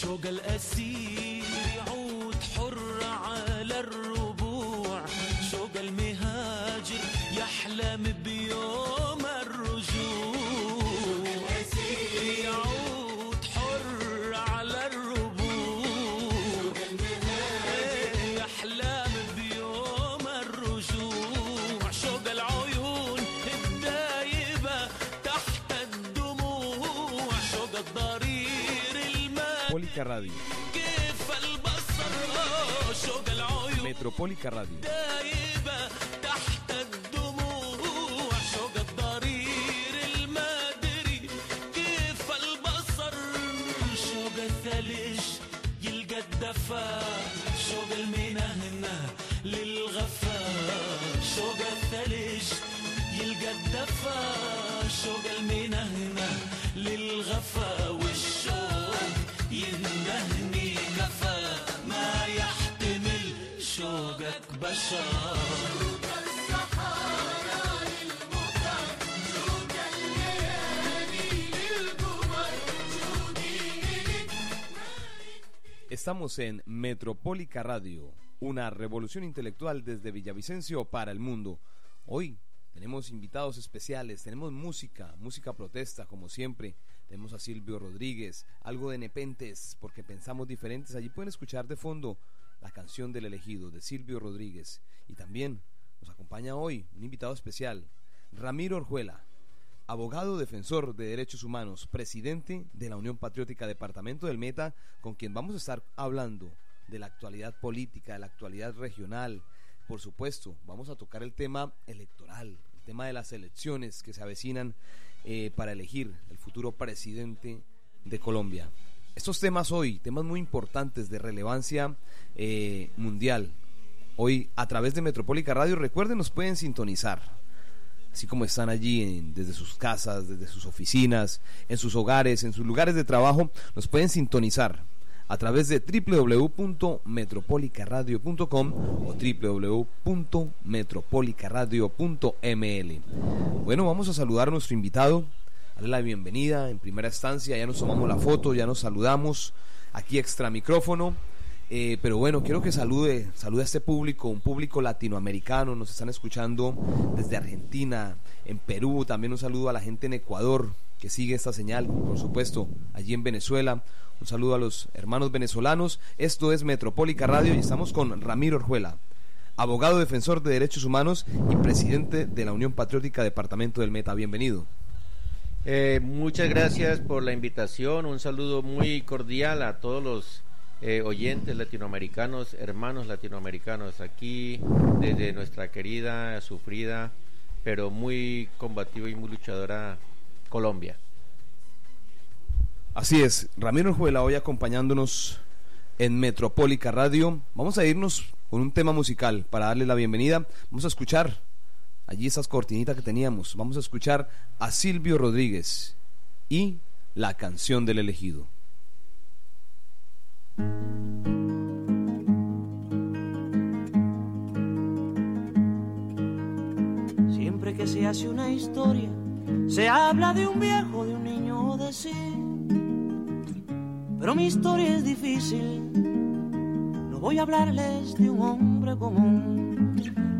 شوق الأسير. Metropólica Radio. Metropólica Radio. Estamos en Metropólica Radio, una revolución intelectual desde Villavicencio para el mundo. Hoy tenemos invitados especiales, tenemos música, música protesta como siempre. Tenemos a Silvio Rodríguez, algo de Nepentes, porque pensamos diferentes. Allí pueden escuchar de fondo la canción del elegido de Silvio Rodríguez. Y también nos acompaña hoy un invitado especial, Ramiro Orjuela, abogado defensor de derechos humanos, presidente de la Unión Patriótica Departamento del Meta, con quien vamos a estar hablando de la actualidad política, de la actualidad regional. Por supuesto, vamos a tocar el tema electoral, el tema de las elecciones que se avecinan eh, para elegir el futuro presidente de Colombia. Estos temas hoy, temas muy importantes de relevancia eh, mundial, hoy a través de Metropólica Radio, recuerden, nos pueden sintonizar así como están allí en- desde sus casas, desde sus oficinas, en sus hogares, en sus lugares de trabajo, nos pueden sintonizar a través de www.metropolicaradio.com o www.metropolicaradio.ml. Bueno, vamos a saludar a nuestro invitado, darle la bienvenida en primera instancia, ya nos tomamos la foto, ya nos saludamos, aquí extra micrófono. Eh, pero bueno, quiero que salude, salude a este público, un público latinoamericano, nos están escuchando desde Argentina, en Perú, también un saludo a la gente en Ecuador que sigue esta señal, por supuesto, allí en Venezuela, un saludo a los hermanos venezolanos, esto es Metropólica Radio y estamos con Ramiro Orjuela, abogado defensor de derechos humanos y presidente de la Unión Patriótica Departamento del Meta, bienvenido. Eh, muchas gracias por la invitación. Un saludo muy cordial a todos los eh, oyentes latinoamericanos, hermanos latinoamericanos, aquí desde nuestra querida, sufrida, pero muy combativa y muy luchadora Colombia. Así es, Ramiro Orjuela hoy acompañándonos en Metropólica Radio. Vamos a irnos con un tema musical para darle la bienvenida. Vamos a escuchar allí esas cortinitas que teníamos. Vamos a escuchar a Silvio Rodríguez y la canción del elegido. Siempre que se hace una historia, se habla de un viejo, de un niño de sí. Pero mi historia es difícil, no voy a hablarles de un hombre común.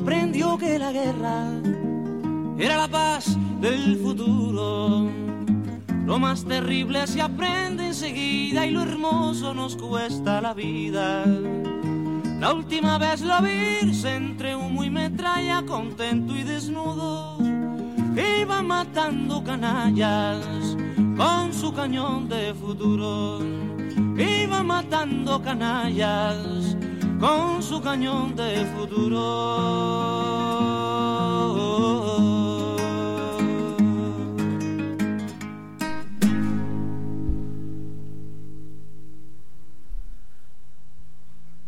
comprendió que la guerra era la paz del futuro. Lo más terrible se aprende enseguida y lo hermoso nos cuesta la vida. La última vez lo vi entre humo y metralla, contento y desnudo, iba matando canallas con su cañón de futuro. Iba matando canallas con su cañón de futuro.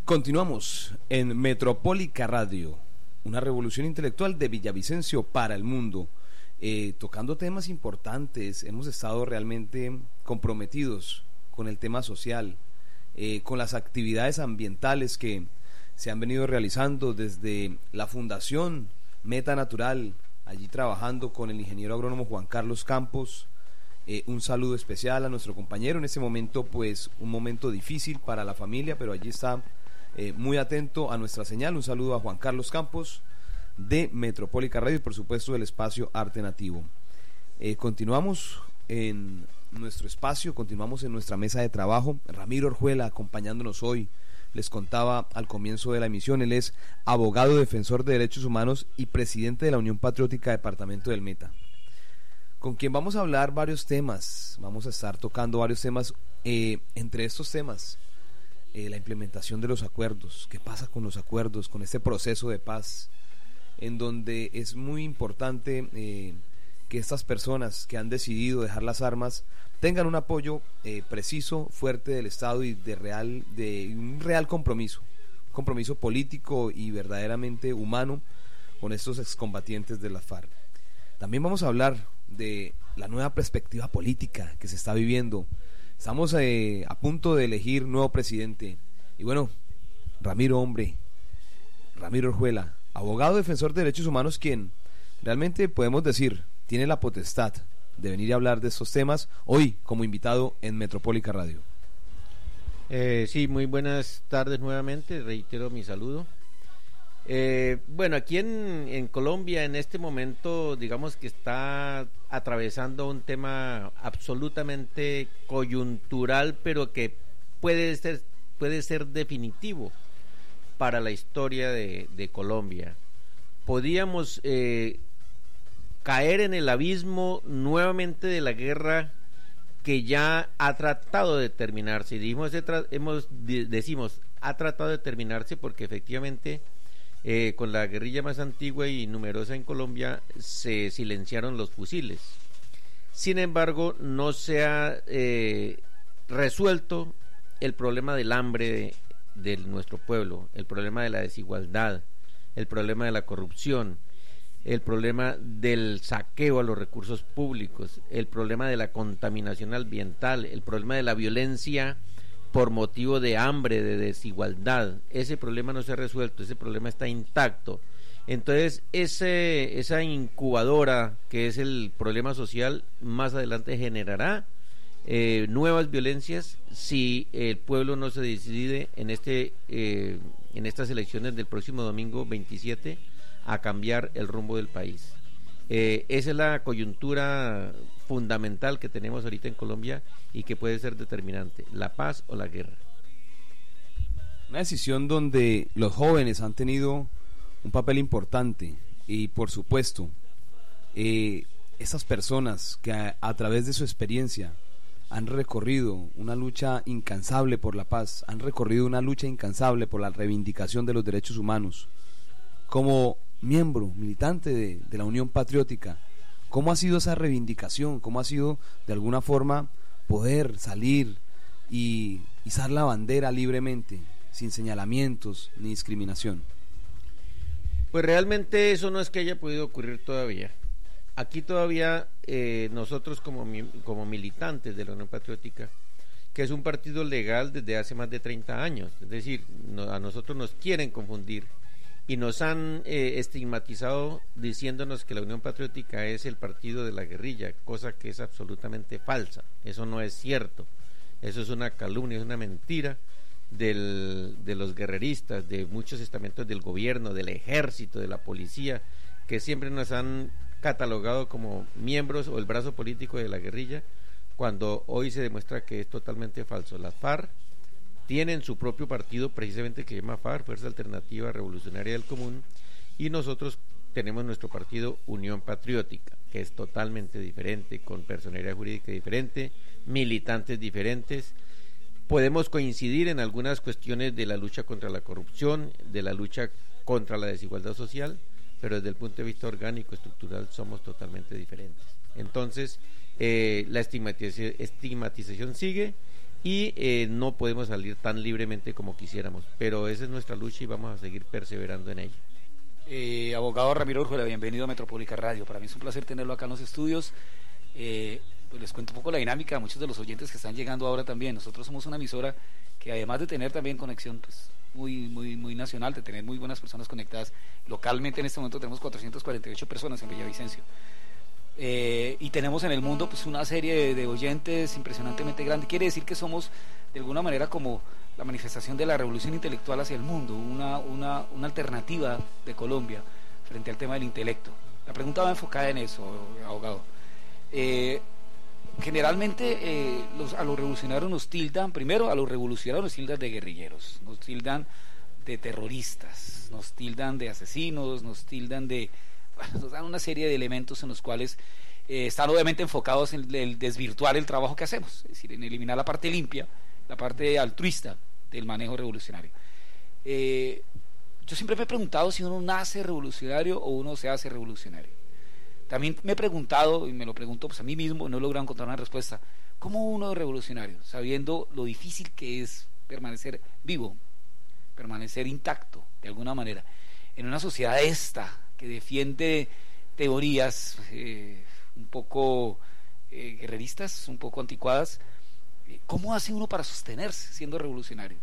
Continuamos en Metropólica Radio, una revolución intelectual de Villavicencio para el mundo. Eh, tocando temas importantes, hemos estado realmente comprometidos con el tema social, eh, con las actividades ambientales que se han venido realizando desde la Fundación Meta Natural, allí trabajando con el ingeniero agrónomo Juan Carlos Campos. Eh, un saludo especial a nuestro compañero en este momento, pues un momento difícil para la familia, pero allí está muy atento a nuestra señal. Un saludo a Juan Carlos Campos de Metropólica Radio y por supuesto del espacio Arte Nativo. Eh, continuamos en nuestro espacio, continuamos en nuestra mesa de trabajo. Ramiro Orjuela acompañándonos hoy. Les contaba al comienzo de la emisión, él es abogado defensor de derechos humanos y presidente de la Unión Patriótica Departamento del Meta. Con quien vamos a hablar varios temas, vamos a estar tocando varios temas, eh, entre estos temas, eh, la implementación de los acuerdos, qué pasa con los acuerdos, con este proceso de paz, en donde es muy importante eh, que estas personas que han decidido dejar las armas tengan un apoyo eh, preciso, fuerte del Estado y de real, de un real compromiso, compromiso político y verdaderamente humano con estos excombatientes de la FARC. También vamos a hablar de la nueva perspectiva política que se está viviendo. Estamos eh, a punto de elegir nuevo presidente. Y bueno, Ramiro Hombre, Ramiro Orjuela, abogado defensor de derechos humanos quien realmente podemos decir tiene la potestad de venir a hablar de estos temas hoy como invitado en Metropólica Radio. Eh, sí, muy buenas tardes nuevamente, reitero mi saludo. Eh, bueno, aquí en, Colombia en este momento digamos que está atravesando un tema absolutamente coyuntural, pero que puede ser, puede ser definitivo para la historia de, Colombia. Podíamos eh, caer en el abismo nuevamente de la guerra que ya ha tratado de terminarse. Y hemos, decimos, ha tratado de terminarse porque efectivamente eh, con la guerrilla más antigua y numerosa en Colombia se silenciaron los fusiles. Sin embargo, no se ha eh, resuelto el problema del hambre de nuestro pueblo, el problema de la desigualdad, el problema de la corrupción, el problema del saqueo a los recursos públicos, el problema de la contaminación ambiental, el problema de la violencia por motivo de hambre, de desigualdad. Ese problema no se ha resuelto, ese problema está intacto. Entonces, ese, esa incubadora que es el problema social, más adelante generará eh, nuevas violencias si el pueblo no se decide en este eh, en estas elecciones del próximo domingo 27 a cambiar el rumbo del país. Eh, esa es la coyuntura fundamental que tenemos ahorita en Colombia y que puede ser determinante, la paz o la guerra. Una decisión donde los jóvenes han tenido un papel importante y por supuesto esas personas que a través de su experiencia han recorrido una lucha incansable por la paz, han recorrido una lucha incansable por la reivindicación de los derechos humanos. Como miembro, militante de, de la Unión Patriótica, ¿cómo ha sido esa reivindicación? ¿Cómo ha sido de alguna forma poder salir y izar la bandera libremente, sin señalamientos ni discriminación? Pues realmente eso no es que haya podido ocurrir todavía. Aquí todavía eh, nosotros como, como militantes de la Unión Patriótica, que es un partido legal desde hace más de 30 años, es decir, no- a nosotros nos quieren confundir y nos han eh, estigmatizado diciéndonos que la Unión Patriótica es el partido de la guerrilla, cosa que es absolutamente falsa, eso no es cierto, eso es una calumnia, es una mentira del- de los guerreristas, de muchos estamentos del gobierno, del ejército, de la policía, que siempre nos han catalogado como miembros o el brazo político de la guerrilla, cuando hoy se demuestra que es totalmente falso. Las FARC tienen su propio partido precisamente que se llama FARC, Fuerza Alternativa Revolucionaria del Común, y nosotros tenemos nuestro partido Unión Patriótica, que es totalmente diferente, con personalidad jurídica diferente, militantes diferentes. Podemos coincidir en algunas cuestiones de la lucha contra la corrupción, de la lucha contra la desigualdad social, pero desde el punto de vista orgánico, estructural, somos totalmente diferentes. Entonces, eh, la estigmatización, estigmatización sigue y eh, no podemos salir tan libremente como quisiéramos, pero esa es nuestra lucha y vamos a seguir perseverando en ella. Eh, abogado Ramiro Urjuela, bienvenido a Metropólica Radio. Para mí es un placer tenerlo acá en los estudios. Eh, pues les cuento un poco la dinámica a muchos de los oyentes que están llegando ahora también. Nosotros somos una emisora que además de tener también conexión pues, muy, muy, muy nacional, de tener muy buenas personas conectadas, localmente en este momento tenemos 448 personas en Villavicencio. Eh, y tenemos en el mundo pues una serie de, oyentes impresionantemente grande. Quiere decir que somos de alguna manera como la manifestación de la revolución intelectual hacia el mundo, una, una, una alternativa de Colombia frente al tema del intelecto. La pregunta va enfocada en eso, abogado. Eh, generalmente eh, a los revolucionarios nos tildan, primero a los revolucionarios nos tildan de guerrilleros, nos tildan de terroristas, nos tildan de asesinos, nos tildan de... nos dan una serie de elementos en los cuales eh, están obviamente enfocados en el desvirtuar el trabajo que hacemos, es decir, en eliminar la parte limpia, la parte altruista del manejo revolucionario. Eh, yo siempre me he preguntado si uno nace revolucionario o uno se hace revolucionario. También me he preguntado, y me lo pregunto pues a mí mismo, no he logrado encontrar una respuesta, ¿cómo uno es revolucionario? Sabiendo lo difícil que es permanecer vivo, permanecer intacto, de alguna manera, en una sociedad esta que defiende teorías eh, un poco eh, guerreristas, un poco anticuadas, eh, ¿cómo hace uno para sostenerse siendo revolucionario?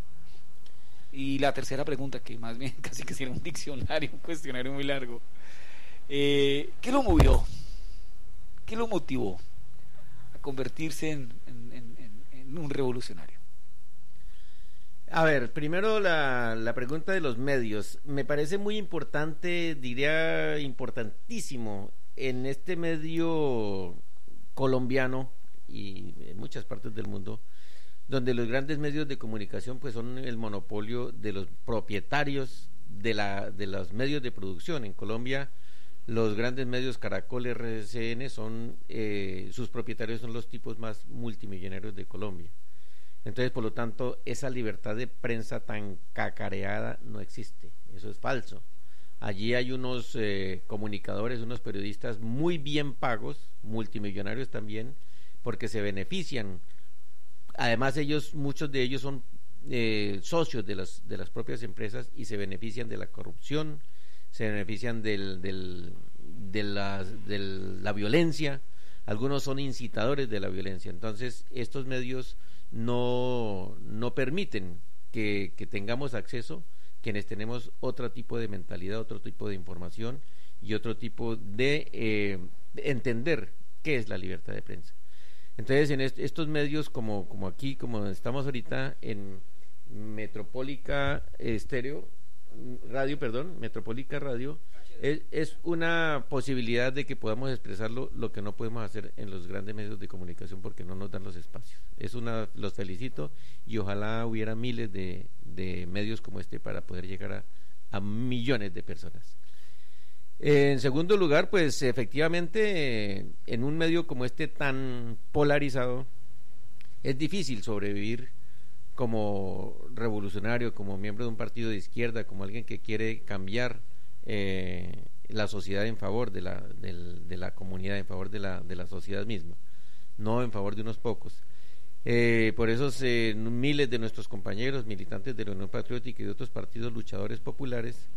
Y la tercera pregunta, que más bien casi que sería un diccionario, un cuestionario muy largo. ¿Qué lo movió? ¿Qué lo motivó a convertirse en un revolucionario? A ver, primero la, la pregunta de los medios. Me parece muy importante, diría importantísimo, en este medio colombiano y en muchas partes del mundo, donde los grandes medios de comunicación pues son el monopolio de los propietarios de, la, de los medios de producción. En Colombia los grandes medios Caracol, RCN, son, eh, sus propietarios son los tipos más multimillonarios de Colombia. Entonces, por lo tanto, esa libertad de prensa tan cacareada no existe. Eso es falso. Allí hay unos eh, comunicadores, unos periodistas muy bien pagos, multimillonarios también, porque se benefician. Además, ellos, muchos de ellos son eh, socios de las, de las propias empresas y se benefician de la corrupción, se benefician del, del- de, la, de la violencia, algunos son incitadores de la violencia. Entonces, estos medios no, no permiten que, que tengamos acceso quienes tenemos otro tipo de mentalidad, otro tipo de información y otro tipo de, eh, de entender qué es la libertad de prensa. Entonces, en est- estos medios como, como aquí, como estamos ahorita en Metropólica Estéreo, mm, Radio, perdón, Metropólica Radio, es, es una posibilidad de que podamos expresarlo lo que no podemos hacer en los grandes medios de comunicación porque no nos dan los espacios. Es una, los felicito y ojalá hubiera miles de, de medios como este para poder llegar a, a millones de personas. En segundo lugar, pues efectivamente, en un medio como este tan polarizado, Es difícil sobrevivir como revolucionario, como miembro de un partido de izquierda, como alguien que quiere cambiar eh, la sociedad en favor de la, del- de la comunidad, en favor de la, de la sociedad misma, no en favor de unos pocos. Eh, por eso miles de nuestros compañeros militantes de la Unión Patriótica y de otros partidos luchadores populares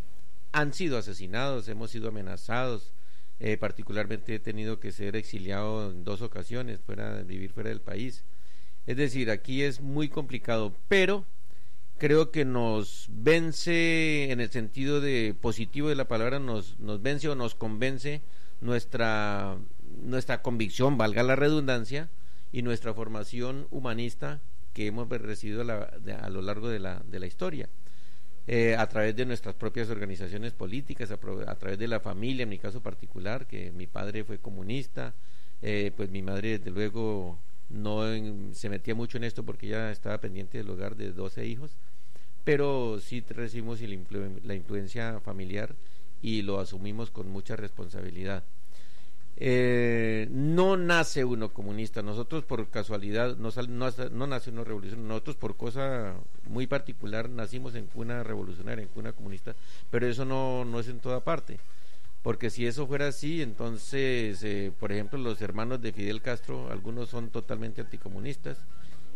han sido asesinados, hemos sido amenazados, eh, particularmente he tenido que ser exiliado en dos ocasiones, fuera, vivir fuera del país. Es decir, aquí es muy complicado, pero creo que nos vence en el sentido de positivo de la palabra, nos, nos vence o nos convence nuestra, nuestra convicción, valga la redundancia, y nuestra formación humanista que hemos recibido a, la- de- a lo largo de la, de la historia. Eh, a través de nuestras propias organizaciones políticas, a, pro- a través de la familia, en mi caso particular, que mi padre fue comunista, eh, pues mi madre desde luego no se metía mucho en esto porque ya estaba pendiente del hogar de 12 hijos, pero sí recibimos la influencia familiar y lo asumimos con mucha responsabilidad. Eh, no nace uno comunista, nosotros por casualidad, no, no, nace uno revolucionario, nosotros por cosa muy particular nacimos en cuna revolucionaria, en cuna comunista, pero eso no, no es en toda parte, porque si eso fuera así, entonces, eh, por ejemplo, los hermanos de Fidel Castro, algunos son totalmente anticomunistas,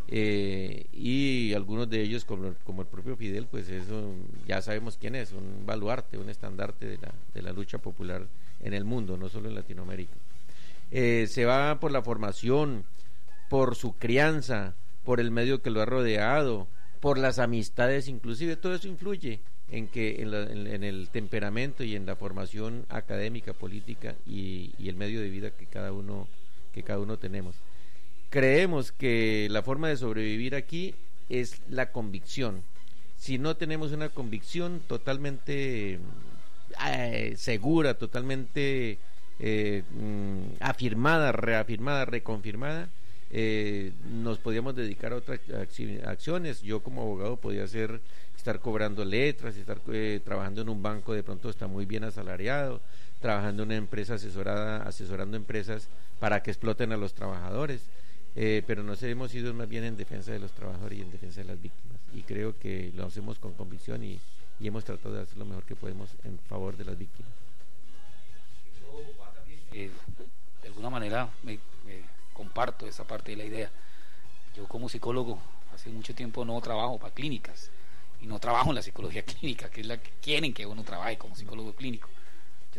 eh, y algunos de ellos, como, el propio Fidel, pues eso ya sabemos quién es, un baluarte, un estandarte de la, de la lucha popular en el mundo, no solo en Latinoamérica. Eh, se va por la formación, por su crianza, por el medio que lo ha rodeado, por las amistades, inclusive todo eso influye en que en el temperamento y en la formación académica, política y, y el medio de vida que cada uno que cada uno tenemos. Creemos que la forma de sobrevivir aquí es la convicción. Si no tenemos una convicción totalmente eh, segura, totalmente eh, mm, afirmada, reafirmada, reconfirmada, eh, nos podíamos dedicar a otras acci- acciones. Yo como abogado podía hacer, estar cobrando letras, estar trabajando en un banco, de pronto está muy bien asalariado, trabajando en una empresa asesorada, asesorando empresas para que exploten a los trabajadores. Eh, pero nos hemos ido más bien en defensa de los trabajadores y en defensa de las víctimas. Y creo que lo hacemos con convicción y, hemos tratado de hacer lo mejor que podemos en favor de las víctimas. Eh, de alguna manera me comparto esa parte de la idea. Yo como psicólogo hace mucho tiempo no trabajo para clínicas y no trabajo en la psicología clínica, que es la que quieren que uno trabaje como psicólogo clínico.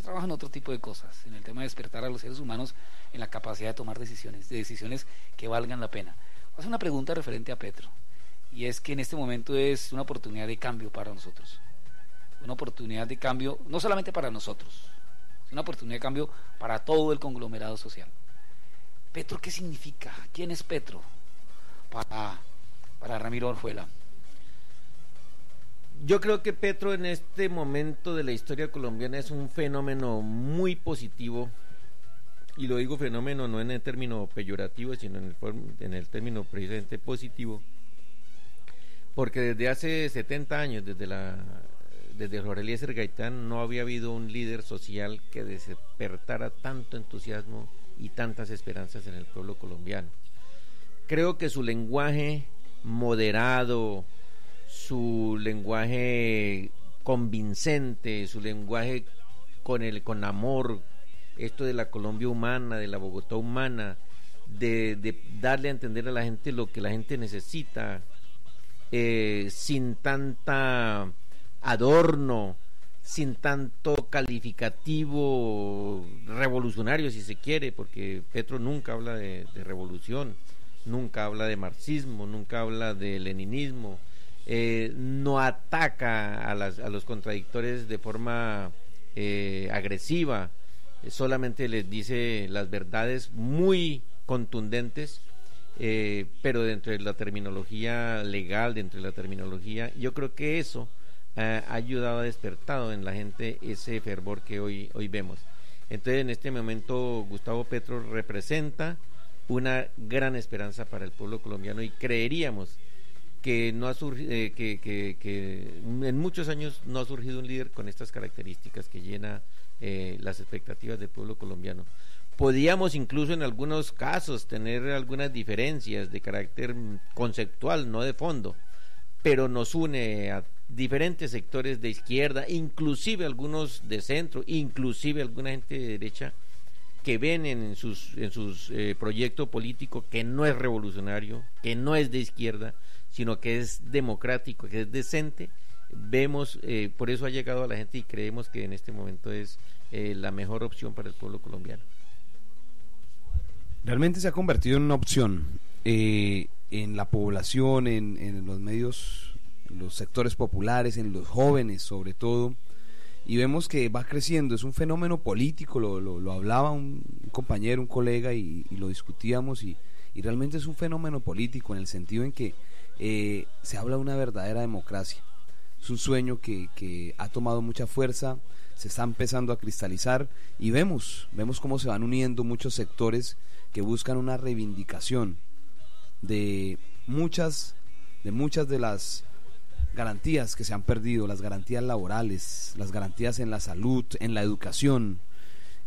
Trabajo en otro tipo de cosas, en el tema de despertar a los seres humanos en la capacidad de tomar decisiones, de decisiones que valgan la pena. Hacer una pregunta referente a Petro, y es que en este momento es una oportunidad de cambio para nosotros. Una oportunidad de cambio, no solamente para nosotros, es una oportunidad de cambio para todo el conglomerado social. ¿Petro qué significa? ¿Quién es Petro? Para, para Ramiro Orjuela. Yo creo que Petro en este momento de la historia colombiana es un fenómeno muy positivo y lo digo fenómeno no en el término peyorativo, sino en el, en el término precisamente positivo, porque desde hace 70 años, desde la desde Jorge Eliezer Gaitán, no había habido un líder social que despertara tanto entusiasmo y tantas esperanzas en el pueblo colombiano. Creo que su lenguaje moderado, su lenguaje convincente, su lenguaje con el con amor, esto de la Colombia humana, de la Bogotá humana, de, darle a entender a la gente lo que la gente necesita, eh, sin tanta adorno, sin tanto calificativo revolucionario, si se quiere, porque Petro nunca habla de revolución, nunca habla de marxismo, nunca habla de leninismo, eh, no ataca a, las- a los contradictores de forma eh, agresiva, eh, solamente les dice las verdades muy contundentes, eh, pero dentro de la terminología legal, dentro de la terminología, yo creo que eso ha ayudado a despertado en la gente ese fervor que hoy, hoy vemos. Entonces, en este momento, Gustavo Petro representa una gran esperanza para el pueblo colombiano y creeríamos que no ha surgido, que, que- que en muchos años no ha surgido un líder con estas características que llena eh, las expectativas del pueblo colombiano. podíamos incluso en algunos casos tener algunas diferencias de carácter conceptual, no de fondo, pero nos une a diferentes sectores de izquierda, inclusive algunos de centro, inclusive alguna gente de derecha que ven en sus, en sus eh, proyecto político que no es revolucionario, que no es de izquierda, sino que es democrático, que es decente, vemos, eh, por eso ha llegado a la gente y creemos que en este momento es eh, la mejor opción para el pueblo colombiano. Realmente se ha convertido en una opción eh, en la población, en, en los medios, en los sectores populares, en los jóvenes sobre todo, y vemos que va creciendo, es un fenómeno político, lo, lo, hablaba un compañero, un colega, y, y lo discutíamos, y, y, realmente es un fenómeno político en el sentido en que eh, se habla de una verdadera democracia. Es un sueño que, que ha tomado mucha fuerza, se está empezando a cristalizar y vemos, vemos cómo se van uniendo muchos sectores que buscan una reivindicación de muchas de muchas de las garantías que se han perdido, las garantías laborales, las garantías en la salud, en la educación.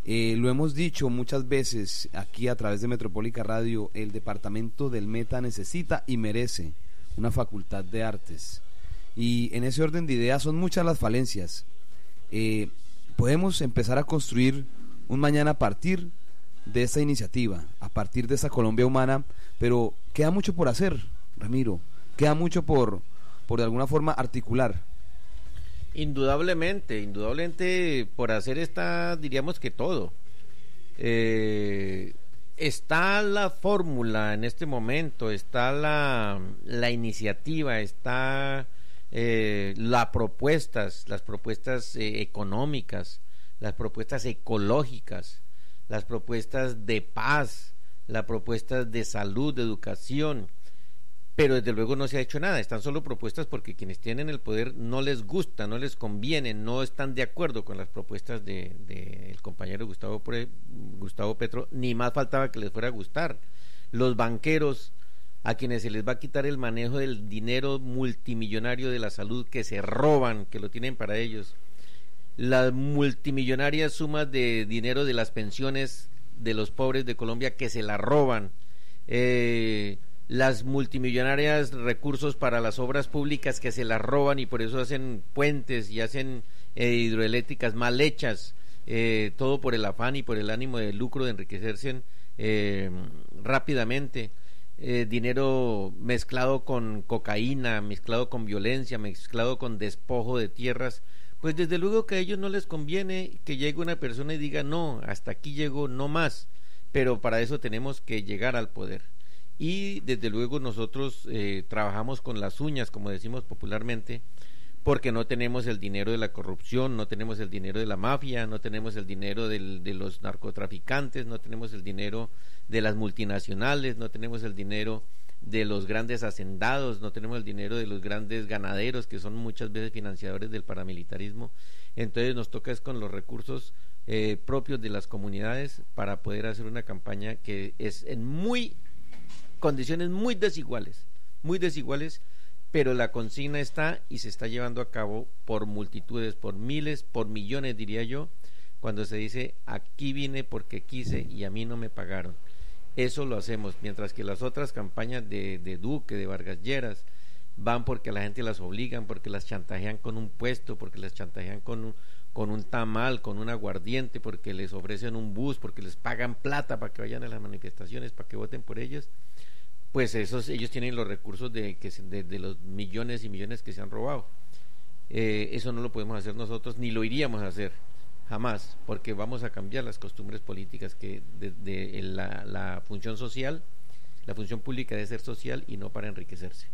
Eh, lo hemos dicho muchas veces aquí a través de Metropólica Radio, el departamento del Meta necesita y merece una facultad de artes. Y en ese orden de ideas son muchas las falencias. Eh, podemos empezar a construir un mañana a partir de esta iniciativa, a partir de esta Colombia humana, pero queda mucho por hacer, Ramiro, queda mucho por, por de alguna forma articular. Indudablemente, indudablemente por hacer está, diríamos que todo. Eh, está la fórmula en este momento, está la, la iniciativa, está eh, las propuestas, las propuestas eh, económicas, las propuestas ecológicas, las propuestas de paz, las propuestas de salud, de educación, pero desde luego no se ha hecho nada, están solo propuestas porque quienes tienen el poder no les gusta, no les conviene, no están de acuerdo con las propuestas del de, el compañero Gustavo, Gustavo Petro, ni más faltaba que les fuera a gustar. Los banqueros, a quienes se les va a quitar el manejo del dinero multimillonario de la salud que se roban, que lo tienen para ellos, las multimillonarias sumas de dinero de las pensiones de los pobres de Colombia que se la roban, eh, las multimillonarias recursos para las obras públicas que se las roban y por eso hacen puentes y hacen eh, hidroeléctricas mal hechas, eh, todo por el afán y por el ánimo de lucro de enriquecerse eh, rápidamente. Eh, dinero mezclado con cocaína, mezclado con violencia, mezclado con despojo de tierras, pues desde luego que a ellos no les conviene que llegue una persona y diga no, hasta aquí llegó, no más, pero para eso tenemos que llegar al poder y desde luego nosotros eh, trabajamos con las uñas, como decimos popularmente, porque no tenemos el dinero de la corrupción, no tenemos el dinero de la mafia, no tenemos el dinero del, de los narcotraficantes, no tenemos el dinero de las multinacionales, no tenemos el dinero de los grandes hacendados, no tenemos el dinero de los grandes ganaderos que son muchas veces financiadores del paramilitarismo. Entonces nos toca es con los recursos eh, propios de las comunidades para poder hacer una campaña que es en muy condiciones muy desiguales, muy desiguales, pero la consigna está y se está llevando a cabo por multitudes, por miles, por millones diría yo, cuando se dice aquí vine porque quise y a mí no me pagaron. Eso lo hacemos, mientras que las otras campañas de, de Duque, de Vargas Lleras, van porque la gente las obligan, porque las chantajean con un puesto, porque las chantajean con un, con un tamal, con un aguardiente, porque les ofrecen un bus, porque les pagan plata para que vayan a las manifestaciones, para que voten por ellos pues esos ellos tienen los recursos de, que de, de los millones y millones que se han robado. Eh, eso no lo podemos hacer nosotros, ni lo iríamos a hacer jamás, porque vamos a cambiar las costumbres políticas que de, la función social, la función pública debe ser social y no para enriquecerse.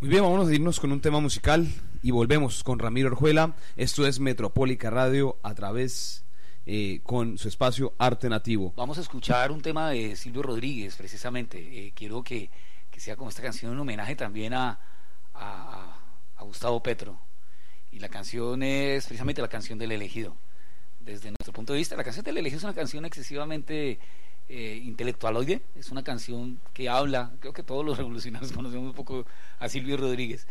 Muy bien, vamos a irnos con un tema musical y volvemos con Ramiro Orjuela. Esto es Metropólica Radio a través eh, con su espacio Arte Nativo. Vamos a escuchar un tema de Silvio Rodríguez, precisamente. Eh, quiero que, que, sea como esta canción un homenaje también a, a, Gustavo Petro. Y la canción es precisamente la canción del elegido. Desde nuestro punto de vista, la canción del elegido es una canción excesivamente eh, intelectualoide, es una canción que habla, creo que todos los revolucionarios conocemos un poco a Silvio Rodríguez,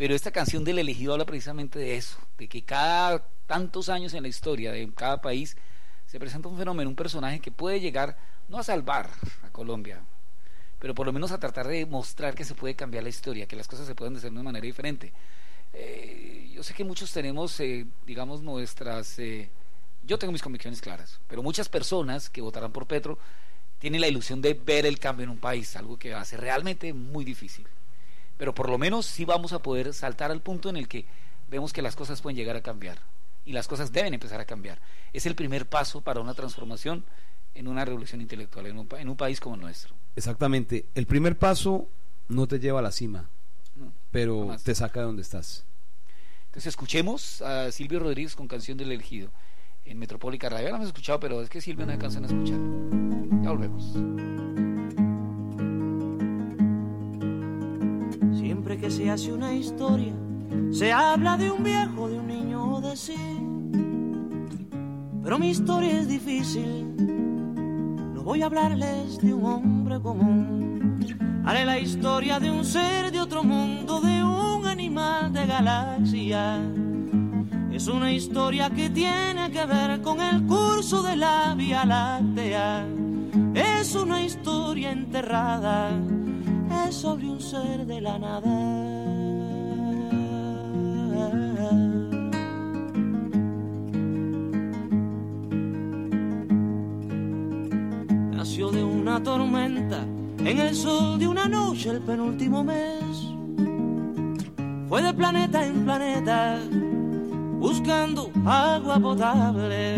pero esta canción del elegido habla precisamente de eso, de que cada tantos años en la historia de cada país se presenta un fenómeno, un personaje que puede llegar no a salvar a Colombia, pero por lo menos a tratar de mostrar que se puede cambiar la historia, que las cosas se pueden hacer de una manera diferente. Eh, yo sé que muchos tenemos, eh, digamos, nuestras... Eh, yo tengo mis convicciones claras, pero muchas personas que votarán por Petro tienen la ilusión de ver el cambio en un país, algo que va a ser realmente muy difícil. Pero por lo menos sí vamos a poder saltar al punto en el que vemos que las cosas pueden llegar a cambiar y las cosas deben empezar a cambiar. Es el primer paso para una transformación en una revolución intelectual, en un, en un país como el nuestro. Exactamente. El primer paso no te lleva a la cima, No, pero jamás. te saca de donde estás. Entonces escuchemos a Silvio Rodríguez con Canción del Elegido en Metropólica Radio. Ya la hemos escuchado, pero es que Silvio no alcanzan a escuchar. Ya volvemos. Que se hace una historia, se habla de un viejo, de un niño o de sí. Pero mi historia es difícil. No voy a hablarles de un hombre común. Haré la historia de un ser de otro mundo, de un animal de galaxia. Es una historia que tiene que ver con el curso de la Vía Láctea. Es una historia enterrada, sobre un ser de la nada. Nació de una tormenta en el sol de una noche el penúltimo mes. Fue de planeta en planeta buscando agua potable.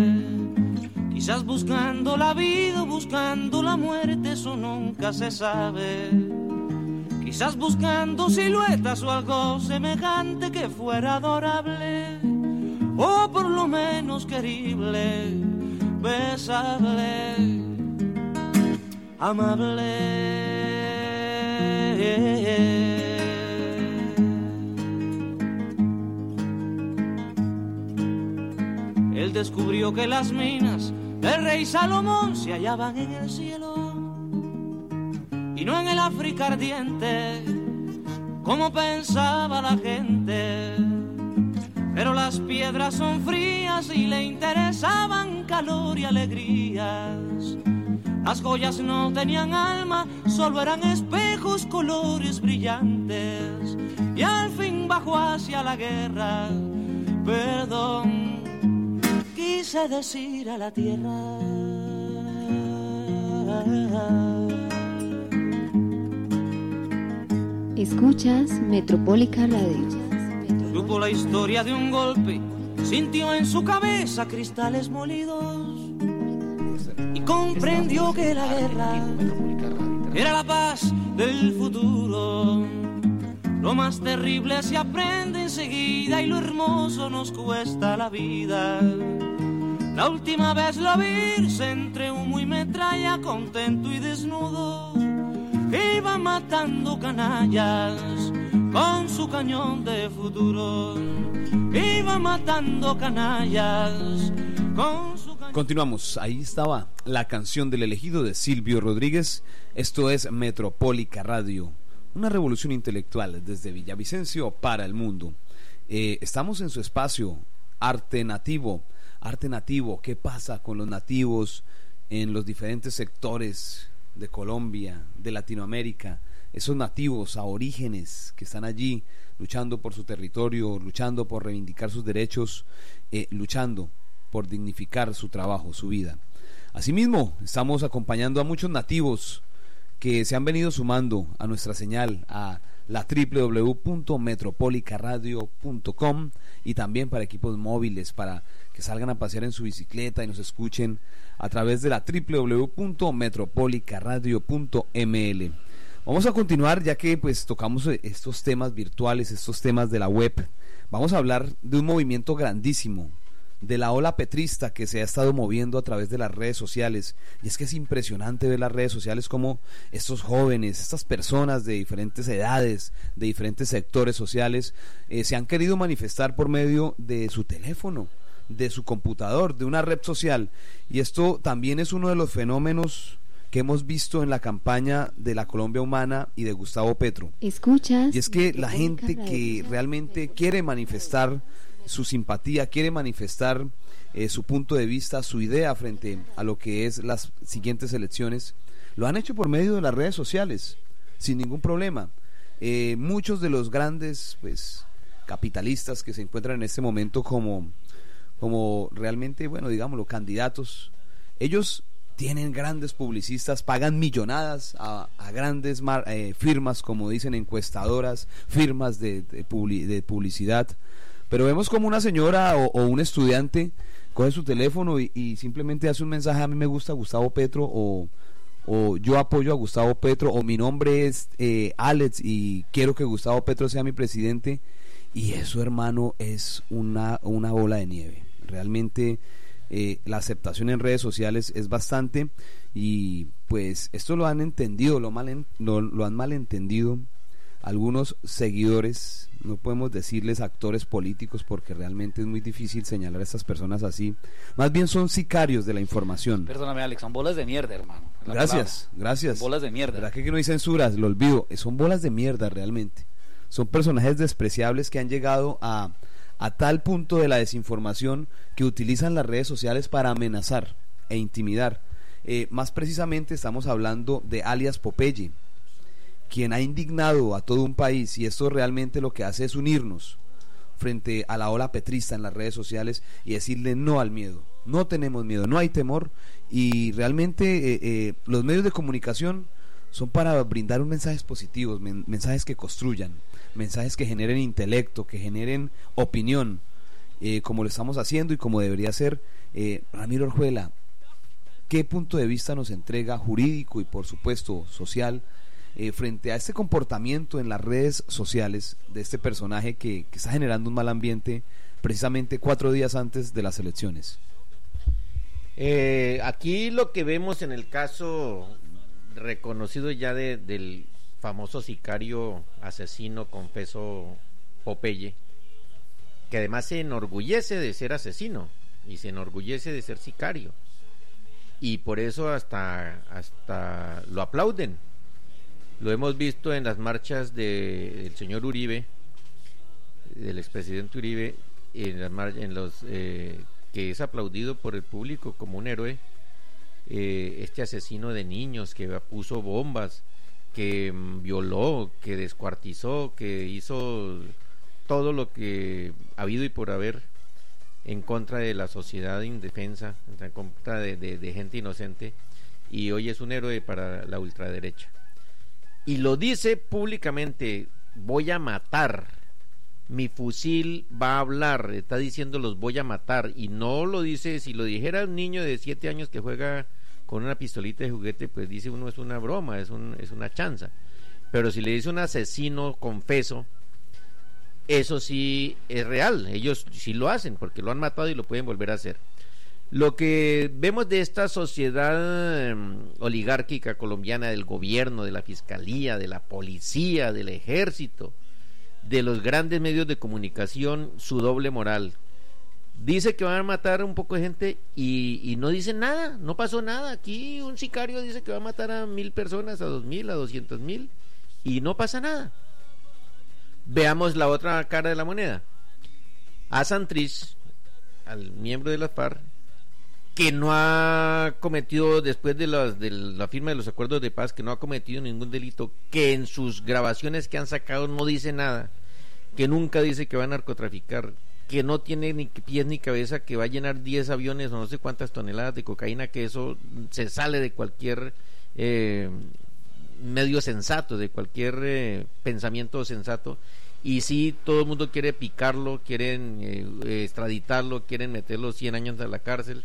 Quizás buscando la vida buscando la muerte, eso nunca se sabe. Quizás buscando siluetas o algo semejante que fuera adorable, o por lo menos querible, besable, amable. Él descubrió que las minas del rey Salomón se hallaban en el cielo y no en el África ardiente, como pensaba la gente. Pero las piedras son frías y le interesaban calor y alegrías. Las joyas no tenían alma, solo eran espejos, colores brillantes. Y al fin bajó hacia la guerra, perdón, quise decir a la tierra. Escuchas Metropólica Radio. Supo la historia de un golpe, sintió en su cabeza cristales molidos y comprendió que la guerra era la paz del futuro. Lo más terrible se aprende enseguida y lo hermoso nos cuesta la vida. La última vez lo vi entre humo y metralla, contento y desnudo. Iba matando canallas con su cañón de futuro. Iba matando canallas con su cañón. Continuamos, ahí estaba la canción del elegido de Silvio Rodríguez. Esto es Metropólica Radio, una revolución intelectual desde Villavicencio para el mundo. Eh, estamos en su espacio Arte Nativo. Arte Nativo, ¿qué pasa con los nativos en los diferentes sectores de Colombia, de Latinoamérica? Esos nativos aborígenes que están allí luchando por su territorio, luchando por reivindicar sus derechos, eh, luchando por dignificar su trabajo, su vida. Asimismo, estamos acompañando a muchos nativos que se han venido sumando a nuestra señal a la www.metropolicaradio.com y también para equipos móviles para que salgan a pasear en su bicicleta y nos escuchen a través de la www.metropolicaradio.ml. Vamos a continuar ya que pues tocamos eh, estos temas virtuales, estos temas de la web. Vamos a hablar de un movimiento grandísimo, de la ola petrista que se ha estado moviendo a través de las redes sociales. Y es que es impresionante ver las redes sociales como estos jóvenes, estas personas de diferentes edades, de diferentes sectores sociales, eh, se han querido manifestar por medio de su teléfono, de su computador, de una red social. Y esto también es uno de los fenómenos que hemos visto en la campaña de la Colombia Humana y de Gustavo Petro. Escuchas Y es que la gente que realmente quiere manifestar su simpatía, quiere manifestar eh, su punto de vista, su idea frente a lo que es las siguientes elecciones, lo han hecho por medio de las redes sociales, sin ningún problema. Eh, muchos de los grandes pues, capitalistas que se encuentran en este momento como, como realmente, bueno, digámoslo, candidatos, ellos tienen grandes publicistas, pagan millonadas a, a grandes mar- eh, firmas, como dicen encuestadoras, firmas de, de publi- de publicidad. Pero vemos como una señora o, un estudiante coge su teléfono y, y simplemente hace un mensaje, a mí me gusta Gustavo Petro o, o yo apoyo a Gustavo Petro o mi nombre es eh, Alex y quiero que Gustavo Petro sea mi presidente. Y eso, hermano, es una, una bola de nieve. Realmente eh, la aceptación en redes sociales es bastante y pues esto lo han entendido, lo, mal lo, lo han malentendido algunos seguidores, no podemos decirles actores políticos porque realmente es muy difícil señalar a estas personas así, más bien son sicarios de la información. Perdóname, Alex, son bolas de mierda, hermano. Gracias, gracias. Son bolas de mierda. ¿Verdad que no hay censuras? Lo olvido. Son bolas de mierda realmente. Son personajes despreciables que han llegado a, a tal punto de la desinformación que utilizan las redes sociales para amenazar e intimidar. Eh, más precisamente estamos hablando de alias Popeye, quien ha indignado a todo un país y esto realmente lo que hace es unirnos frente a la ola petrista en las redes sociales y decirle no al miedo. No tenemos miedo, no hay temor y realmente eh, eh, los medios de comunicación son para brindar un mensajes positivos, men- mensajes que construyan, mensajes que generen intelecto, que generen opinión, eh, como lo estamos haciendo y como debería ser. Eh, Ramiro Orjuela, ¿qué punto de vista nos entrega jurídico y por supuesto social eh, frente a este comportamiento en las redes sociales de este personaje que, que está generando un mal ambiente precisamente cuatro días antes de las elecciones? Eh, aquí lo que vemos en el caso reconocido ya de- del famoso sicario asesino confeso Popeye, que además se enorgullece de ser asesino y se enorgullece de ser sicario. Y por eso hasta, hasta lo aplauden. Lo hemos visto en las marchas de- del señor Uribe, del expresidente Uribe, en, las en los eh, que es aplaudido por el público como un héroe. Eh, este asesino de niños que puso bombas, que mm, violó, que descuartizó, que hizo todo lo que ha habido y por haber en contra de la sociedad indefensa, en contra de, gente inocente, y hoy es un héroe para la ultraderecha. Y lo dice públicamente, voy a matar, mi fusil va a hablar, está diciendo los voy a matar, y no lo dice, si lo dijera un niño de siete años que juega con una pistolita de juguete, pues dice uno es una broma, es, un, es una chanza. Pero si le dice un asesino confeso, eso sí es real, ellos sí lo hacen porque lo han matado y lo pueden volver a hacer. Lo que vemos de esta sociedad em, oligárquica colombiana, del gobierno, de la fiscalía, de la policía, del ejército, de los grandes medios de comunicación, su doble moral. Dice que van a matar un poco de gente y, y no dicen nada, no pasó nada. Aquí un sicario dice que va a matar a mil personas, a dos mil, a doscientos mil y no pasa nada. Veamos la otra cara de la moneda. A Santrich, al miembro de la FARC, que no ha cometido, después de, las, de la firma de los acuerdos de paz, que no ha cometido ningún delito, que en sus grabaciones que han sacado no dice nada, que nunca dice que va a narcotraficar, que no tiene ni pies ni cabeza, que va a llenar 10 aviones o no sé cuántas toneladas de cocaína, que eso se sale de cualquier eh, medio sensato, de cualquier eh, pensamiento sensato. Y sí, todo el mundo quiere picarlo, quieren eh, extraditarlo, quieren meterlo 100 años a la cárcel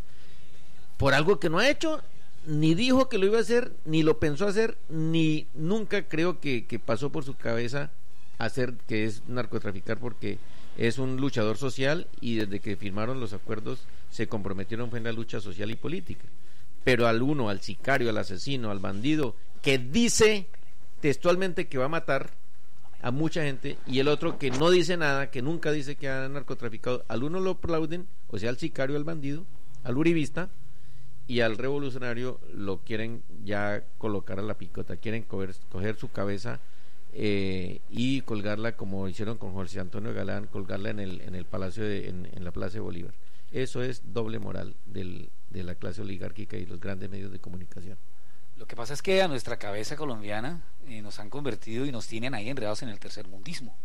por algo que no ha hecho, ni dijo que lo iba a hacer, ni lo pensó hacer, ni nunca creo que, que pasó por su cabeza hacer que es narcotraficar porque es un luchador social y desde que firmaron los acuerdos se comprometieron fue en la lucha social y política. Pero al uno, al sicario, al asesino, al bandido, que dice textualmente que va a matar a mucha gente y el otro que no dice nada, que nunca dice que ha narcotraficado, al uno lo aplauden, o sea, al sicario, al bandido, al uribista, y al revolucionario lo quieren ya colocar a la picota, quieren coger, coger su cabeza eh, y colgarla como hicieron con José Antonio Galán, colgarla en el, en el Palacio, de, en, la Plaza de Bolívar. Eso es doble moral del, de la clase oligárquica y los grandes medios de comunicación. Lo que pasa es que a nuestra cabeza colombiana eh, nos han convertido y nos tienen ahí enredados en el tercermundismo.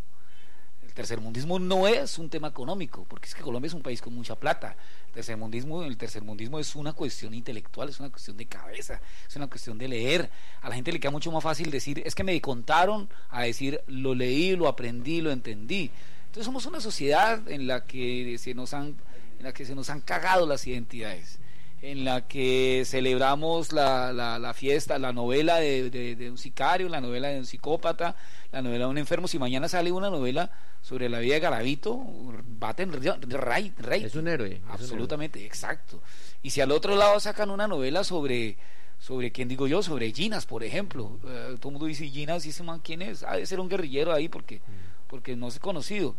El tercermundismo no es un tema económico, porque es que Colombia es un país con mucha plata. El tercermundismo, el tercermundismo es una cuestión intelectual, es una cuestión de cabeza, es una cuestión de leer. A la gente le queda mucho más fácil decir, es que me contaron, a decir, lo leí, lo aprendí, lo entendí. Entonces somos una sociedad en la que se nos han, en la que se nos han cagado las identidades en la que celebramos la, la, la fiesta, la novela de, de, de, un sicario, la novela de un psicópata, la novela de un enfermo. Si mañana sale una novela sobre la vida de Garavito, baten rey, rey. Es un héroe. Absolutamente, un héroe. exacto. Y si al otro lado sacan una novela sobre, sobre quién digo yo, sobre Ginas, por ejemplo. Uh, todo el mundo dice Ginas, y ese man, ¿quién es? Ah, debe ser un guerrillero ahí porque, porque no es conocido.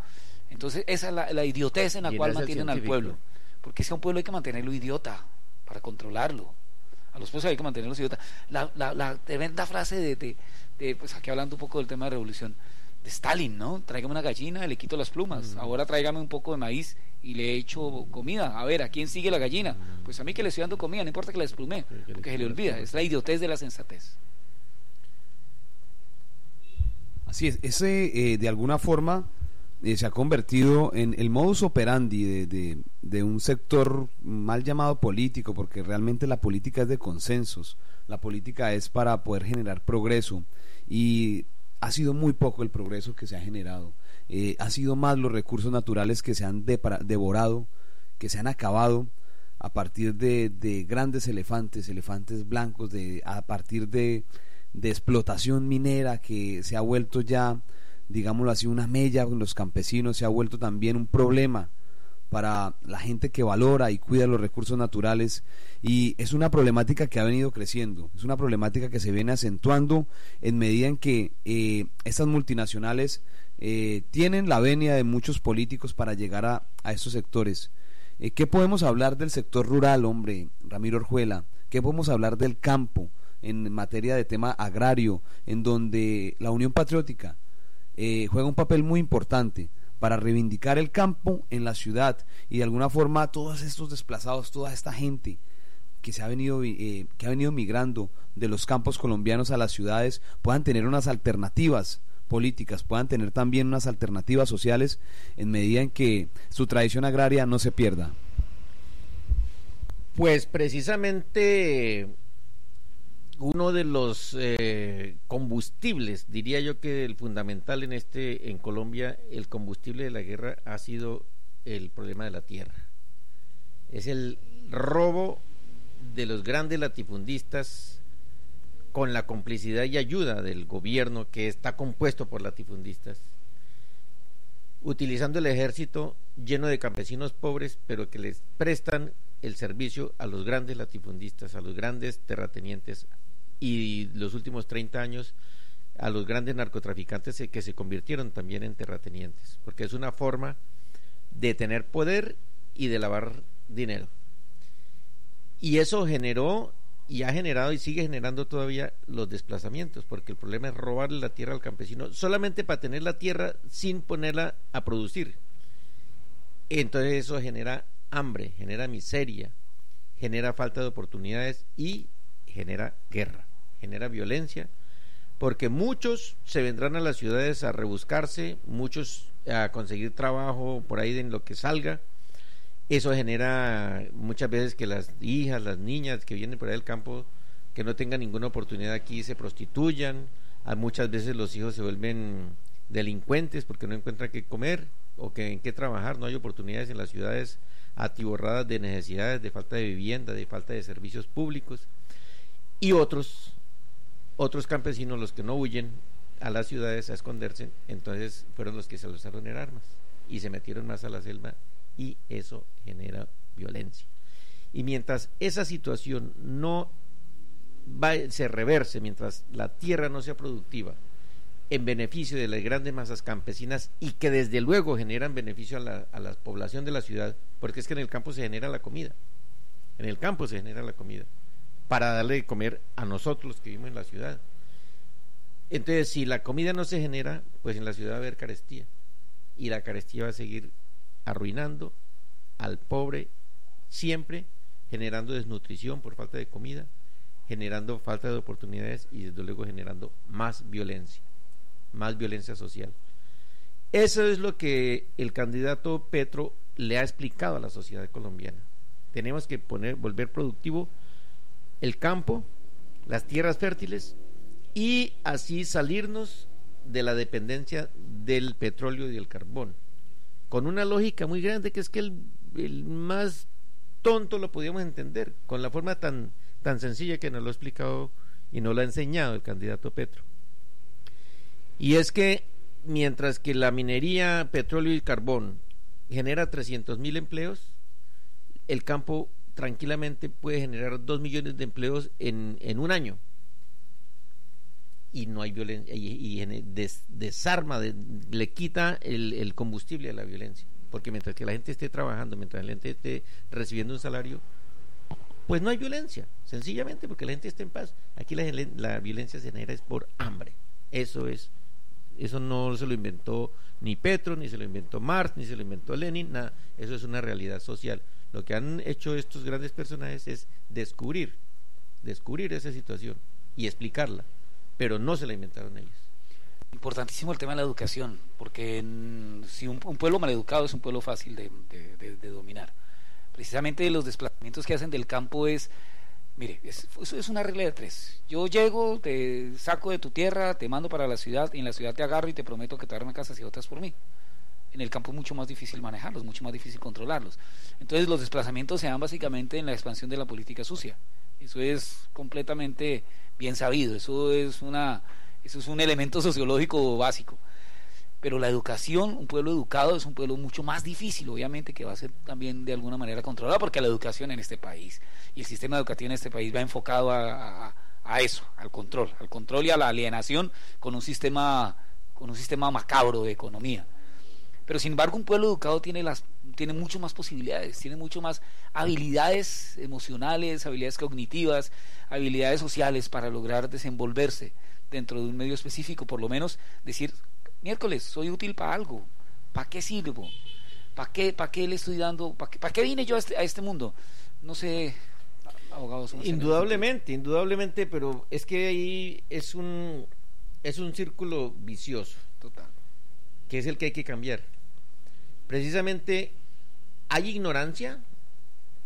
Entonces, esa es la, la idiotez en la Ginas cual mantienen al pueblo. Porque es que a un pueblo hay que mantenerlo idiota para controlarlo. A los pueblos hay que mantenerlos idiotas. La, la, la tremenda frase de, de, de, pues aquí hablando un poco del tema de revolución, de Stalin, ¿no? Tráigame una gallina, le quito las plumas. Ahora tráigame un poco de maíz y le echo comida. A ver, ¿a quién sigue la gallina? Pues a mí que le estoy dando comida, no importa que la desplume, porque se le olvida. Es la idiotez de la sensatez. Así es, ese eh, de alguna forma eh, se ha convertido en el modus operandi de, de, un sector mal llamado político, porque realmente la política es de consensos, la política es para poder generar progreso y ha sido muy poco el progreso que se ha generado, eh, ha sido más los recursos naturales que se han devorado, que se han acabado a partir de, de grandes elefantes, elefantes blancos, de, a partir de, de explotación minera que se ha vuelto ya digámoslo así, una mella con los campesinos, se ha vuelto también un problema para la gente que valora y cuida los recursos naturales y es una problemática que ha venido creciendo, es una problemática que se viene acentuando en medida en que eh, estas multinacionales eh, tienen la venia de muchos políticos para llegar a, a estos sectores. Eh, ¿Qué podemos hablar del sector rural, hombre, Ramiro Orjuela? ¿Qué podemos hablar del campo en materia de tema agrario, en donde la Unión Patriótica eh, juega un papel muy importante para reivindicar el campo en la ciudad y de alguna forma todos estos desplazados, toda esta gente que se ha venido eh, que ha venido migrando de los campos colombianos a las ciudades puedan tener unas alternativas políticas, puedan tener también unas alternativas sociales en medida en que su tradición agraria no se pierda. Pues precisamente uno de los eh, combustibles, diría yo que el fundamental en este en Colombia, el combustible de la guerra ha sido el problema de la tierra. Es el robo de los grandes latifundistas con la complicidad y ayuda del gobierno que está compuesto por latifundistas, utilizando el ejército lleno de campesinos pobres, pero que les prestan el servicio a los grandes latifundistas, a los grandes terratenientes y los últimos 30 años a los grandes narcotraficantes que se convirtieron también en terratenientes, porque es una forma de tener poder y de lavar dinero. Y eso generó y ha generado y sigue generando todavía los desplazamientos, porque el problema es robarle la tierra al campesino solamente para tener la tierra sin ponerla a producir. Entonces eso genera hambre, genera miseria, genera falta de oportunidades y genera guerra, genera violencia, porque muchos se vendrán a las ciudades a rebuscarse, muchos a conseguir trabajo por ahí en lo que salga. Eso genera muchas veces que las hijas, las niñas que vienen por ahí del campo, que no tengan ninguna oportunidad aquí, se prostituyan. A muchas veces los hijos se vuelven delincuentes porque no encuentran qué comer o que, en qué trabajar. No hay oportunidades en las ciudades atiborradas de necesidades, de falta de vivienda, de falta de servicios públicos. Y otros, otros campesinos, los que no huyen a las ciudades a esconderse, entonces fueron los que se usaron en armas y se metieron más a la selva y eso genera violencia. Y mientras esa situación no va, se reverse, mientras la tierra no sea productiva, en beneficio de las grandes masas campesinas y que desde luego generan beneficio a la, a la población de la ciudad, porque es que en el campo se genera la comida, en el campo se genera la comida, para darle de comer a nosotros los que vivimos en la ciudad. Entonces, si la comida no se genera, pues en la ciudad va a haber carestía. Y la carestía va a seguir arruinando al pobre siempre, generando desnutrición por falta de comida, generando falta de oportunidades y desde luego generando más violencia, más violencia social. Eso es lo que el candidato Petro le ha explicado a la sociedad colombiana. Tenemos que poner, volver productivo el campo, las tierras fértiles y así salirnos de la dependencia del petróleo y del carbón. Con una lógica muy grande que es que el, el más tonto lo podíamos entender, con la forma tan, tan sencilla que nos lo ha explicado y nos lo ha enseñado el candidato Petro. Y es que mientras que la minería, petróleo y carbón genera 300 mil empleos, el campo tranquilamente puede generar 2 millones de empleos en, en un año. Y no hay violencia, y, y des, desarma, de, le quita el, el, combustible a la violencia. Porque mientras que la gente esté trabajando, mientras la gente esté recibiendo un salario, pues no hay violencia, sencillamente porque la gente está en paz. Aquí la, la violencia se genera es por hambre. Eso es, eso no se lo inventó ni Petro, ni se lo inventó Marx, ni se lo inventó Lenin, nada. Eso es una realidad social. Lo que han hecho estos grandes personajes es descubrir, descubrir esa situación y explicarla, pero no se la inventaron ellos. Importantísimo el tema de la educación, porque en, si un, pueblo maleducado es un pueblo fácil de, de, de, dominar. Precisamente los desplazamientos que hacen del campo es, mire, es, es una regla de tres. Yo llego, te saco de tu tierra, te mando para la ciudad, y en la ciudad te agarro y te prometo que te daré una casa si otras por mí en el campo es mucho más difícil manejarlos, mucho más difícil controlarlos. Entonces los desplazamientos se dan básicamente en la expansión de la política sucia. Eso es completamente bien sabido, eso es, una, eso es un elemento sociológico básico. Pero la educación, un pueblo educado es un pueblo mucho más difícil, obviamente, que va a ser también de alguna manera controlado, porque la educación en este país y el sistema educativo en este país va enfocado a, a, eso, al control, al control y a la alienación con un sistema, con un sistema macabro de economía. Pero sin embargo, un pueblo educado tiene, las, tiene mucho más posibilidades, tiene mucho más habilidades emocionales, habilidades cognitivas, habilidades sociales para lograr desenvolverse dentro de un medio específico, por lo menos decir, miércoles, soy útil para algo, ¿para qué sirvo? ¿Para qué, para qué le estoy dando? ¿Para qué, para qué vine yo a este, a este mundo? No sé, abogados. Indudablemente, indudablemente, pero es que ahí es un, es un círculo vicioso. Total. Que es el que hay que cambiar precisamente hay ignorancia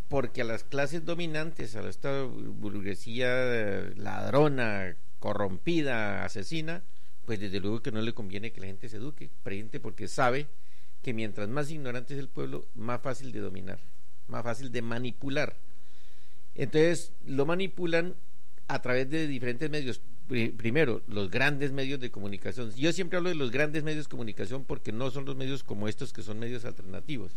porque a las clases dominantes, a esta burguesía ladrona, corrompida, asesina, pues desde luego que no le conviene que la gente se eduque, presidente, porque sabe que mientras más ignorante es el pueblo, más fácil de dominar, más fácil de manipular. Entonces lo manipulan a través de diferentes medios, primero, los grandes medios de comunicación. Yo siempre hablo de los grandes medios de comunicación porque no son los medios como estos que son medios alternativos,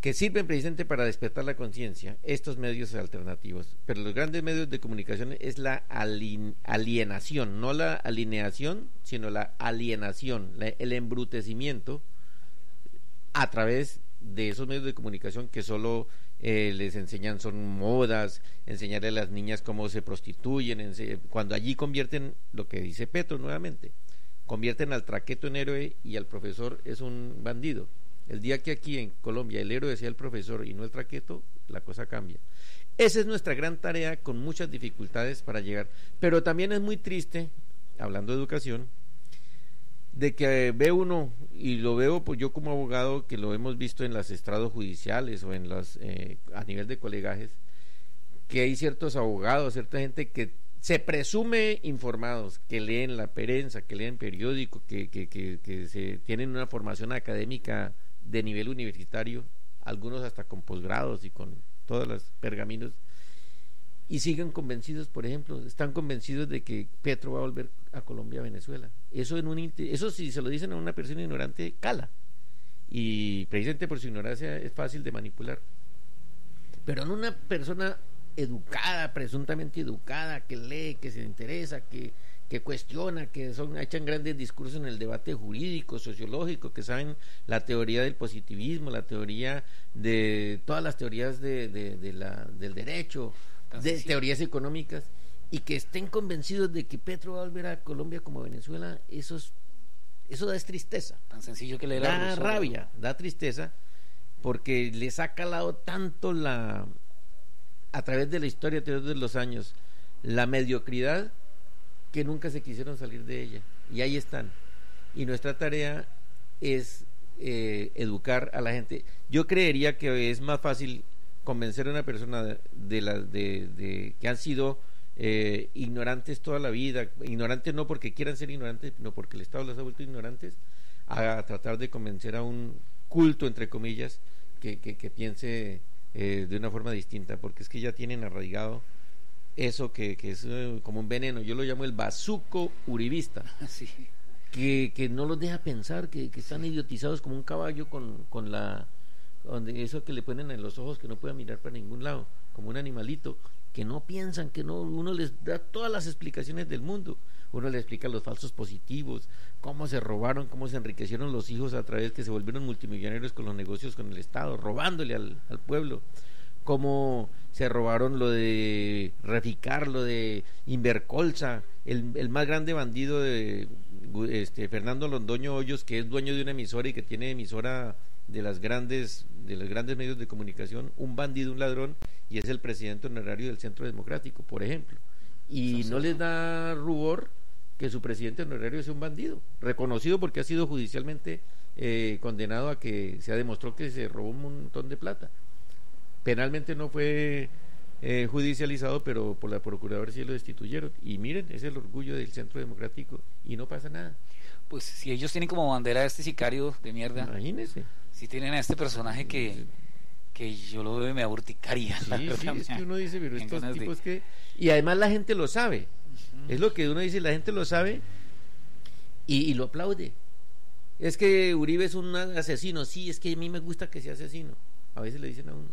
que sirven precisamente para despertar la conciencia, estos medios alternativos. Pero los grandes medios de comunicación es la alienación, no la alineación, sino la alienación, la, el embrutecimiento a través de esos medios de comunicación que solo eh, les enseñan son modas, enseñarle a las niñas cómo se prostituyen, cuando allí convierten lo que dice Petro nuevamente, convierten al traqueto en héroe y al profesor es un bandido. El día que aquí en Colombia el héroe sea el profesor y no el traqueto, la cosa cambia. Esa es nuestra gran tarea con muchas dificultades para llegar. Pero también es muy triste, hablando de educación, de que ve uno, y lo veo pues yo como abogado, que lo hemos visto en los estrados judiciales o en las, eh, a nivel de colegajes, que hay ciertos abogados, cierta gente que se presume informados, que leen la prensa, que leen periódico, que, que, que, que se tienen una formación académica de nivel universitario, algunos hasta con posgrados y con todos los pergaminos, y siguen convencidos, por ejemplo, están convencidos de que Petro va a volver a Colombia, a Venezuela. Eso, en un, eso si se lo dicen a una persona ignorante, cala. Y precisamente por su ignorancia es fácil de manipular. Pero en una persona educada, presuntamente educada, que lee, que se interesa, que, que cuestiona, que son, echan grandes discursos en el debate jurídico, sociológico, que saben la teoría del positivismo, la teoría de todas las teorías de, de, de la, del derecho, de teorías económicas y que estén convencidos de que Petro va a volver a Colombia como Venezuela, eso es, eso da es tristeza. Tan sencillo que a Da rabia, da tristeza, porque les ha calado tanto la a través de la historia, a través de los años, la mediocridad que nunca se quisieron salir de ella. Y ahí están. Y nuestra tarea es eh, educar a la gente. Yo creería que es más fácil convencer a una persona de, de las de, de- que han sido eh, ignorantes toda la vida, ignorantes no porque quieran ser ignorantes, no porque el Estado los ha vuelto ignorantes, a tratar de convencer a un culto, entre comillas, que, que, que piense eh, de una forma distinta, porque es que ya tienen arraigado eso que, que es eh, como un veneno, yo lo llamo el bazuco uribista, Sí. que, que no los deja pensar, que, que están idiotizados como un caballo con, con la donde eso que le ponen en los ojos que no puede mirar para ningún lado, como un animalito, que no piensan, que no, uno les da todas las explicaciones del mundo, uno les explica los falsos positivos, cómo se robaron, cómo se enriquecieron los hijos a través que se volvieron multimillonarios con los negocios con el Estado, robándole al, al pueblo, cómo se robaron lo de Reficar, lo de Invercolsa, el, el más grande bandido de este, Fernando Londoño Hoyos, que es dueño de una emisora y que tiene emisora de las grandes de los grandes medios de comunicación, un bandido, un ladrón, y es el presidente honorario del Centro Democrático, por ejemplo. Y no les da rubor que su presidente honorario sea un bandido, reconocido porque ha sido judicialmente eh, condenado a que se ha demostrado que se robó un montón de plata. Penalmente no fue eh, judicializado, pero por la Procuraduría sí lo destituyeron. Y miren, es el orgullo del Centro Democrático y no pasa nada. Pues si ellos tienen como bandera a este sicario de mierda, Imagínense. si tienen a este personaje que, que yo lo veo me aburticaría. la Sí, sí, verdad, es que uno dice, pero estos de- que... Y además la gente lo sabe. Es lo que uno dice, la gente lo sabe y, y lo aplaude. Es que Uribe es un asesino. Sí, es que a mí me gusta que sea asesino. A veces le dicen a uno.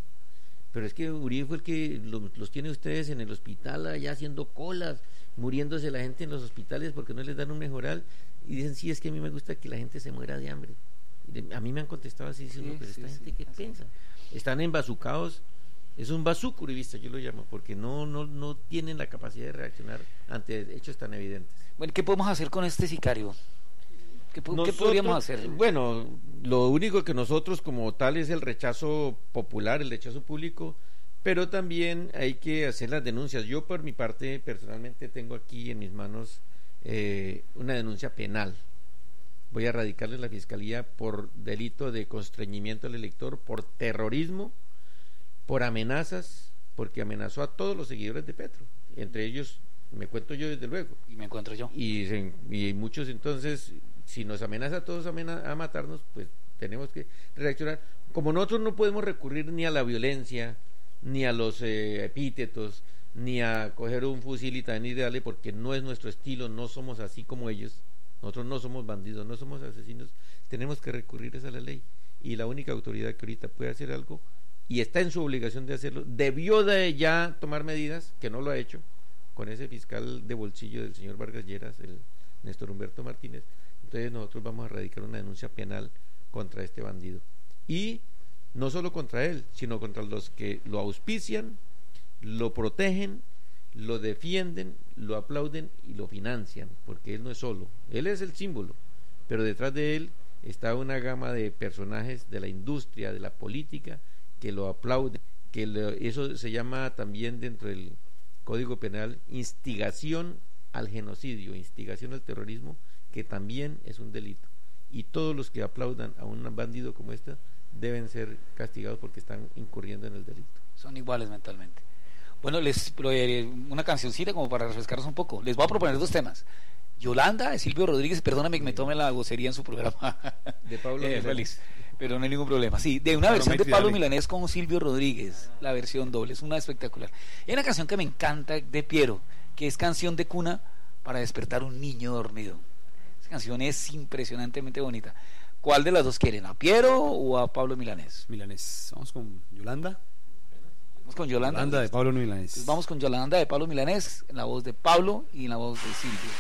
Pero es que Uribe fue el que lo- los tiene ustedes en el hospital allá haciendo colas, muriéndose la gente en los hospitales porque no les dan un mejoral. Y dicen, sí, es que a mí me gusta que la gente se muera de hambre. Y de- a mí me han contestado así, diciendo, Sí, pero sí, esta sí, gente, ¿qué piensa? Están embazucados. Es un bazuco yo lo llamo, porque no, no, no tienen la capacidad de reaccionar ante hechos tan evidentes. Bueno, ¿qué podemos hacer con este sicario? ¿Qué, ¿qué podríamos hacer? Bueno, lo único que nosotros como tal es el rechazo popular, el rechazo público, pero también hay que hacer las denuncias. Yo por mi parte personalmente tengo aquí en mis manos eh, una denuncia penal. Voy a radicarle en la fiscalía por delito de constreñimiento al elector, por terrorismo, por amenazas, porque amenazó a todos los seguidores de Petro. Entre ellos me cuento yo desde luego Y me encuentro yo. y, y muchos entonces si nos amenaza a todos a, a matarnos pues tenemos que reaccionar como nosotros no podemos recurrir ni a la violencia ni a los eh, epítetos ni a coger un fusil y también y porque no es nuestro estilo no somos así como ellos nosotros no somos bandidos no somos asesinos tenemos que recurrir a la ley y la única autoridad que ahorita puede hacer algo y está en su obligación de hacerlo debió de ya tomar medidas que no lo ha hecho con ese fiscal de bolsillo del señor Vargas Lleras, el Néstor Humberto Martínez. Entonces nosotros vamos a radicar una denuncia penal contra este bandido. Y no solo contra él, sino contra los que lo auspician, lo protegen, lo defienden, lo aplauden y lo financian, porque él no es solo, él es el símbolo, pero detrás de él está una gama de personajes de la industria, de la política, que lo aplauden, que lo- eso se llama también dentro del Código Penal instigación al genocidio, instigación al terrorismo, que también es un delito. Y todos los que aplaudan a un bandido como este deben ser castigados porque están incurriendo en el delito. Son iguales mentalmente. Bueno, les una cancioncita como para refrescarnos un poco. Les voy a proponer dos temas. Yolanda de Silvio Rodríguez, perdóname que me tome la vocería en su programa. De Pablo Eh, Milanés. pero no hay ningún problema. Sí, de una versión de Pablo. Milanés con Silvio Rodríguez, la versión doble, es una espectacular. Hay una canción que me encanta de Piero, que es canción de cuna para despertar un niño dormido. Esa canción es impresionantemente bonita. ¿Cuál de las dos quieren? ¿A Piero o a Pablo Milanés? Milanés. Vamos con Yolanda. Vamos con Yolanda. Yolanda de Pablo Milanés. Entonces vamos con Yolanda de Pablo Milanés, en la voz de Pablo y en la voz de Silvio.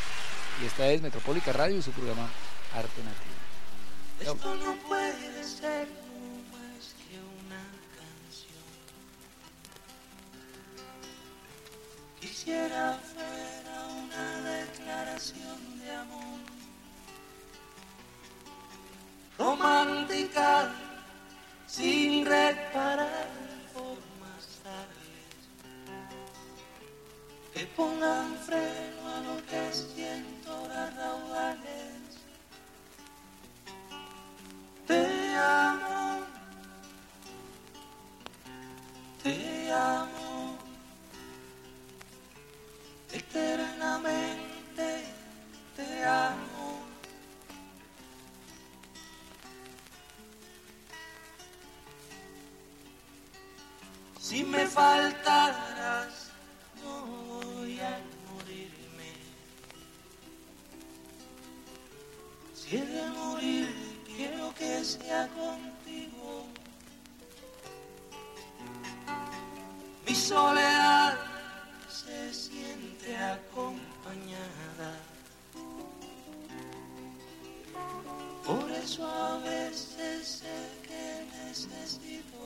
Y esta es Metropólica Radio y su programa Arte Nativo. Esto no puede ser más que una canción. Quisiera quisiera fuera una declaración de amor romántica sin reparar que pongan freno a lo que siento las raudales. Te amo, te amo, eternamente te amo. Si me faltaras, voy a morirme. Si he de morir, quiero que sea contigo. Mi soledad se siente acompañada. Por eso a veces sé que necesito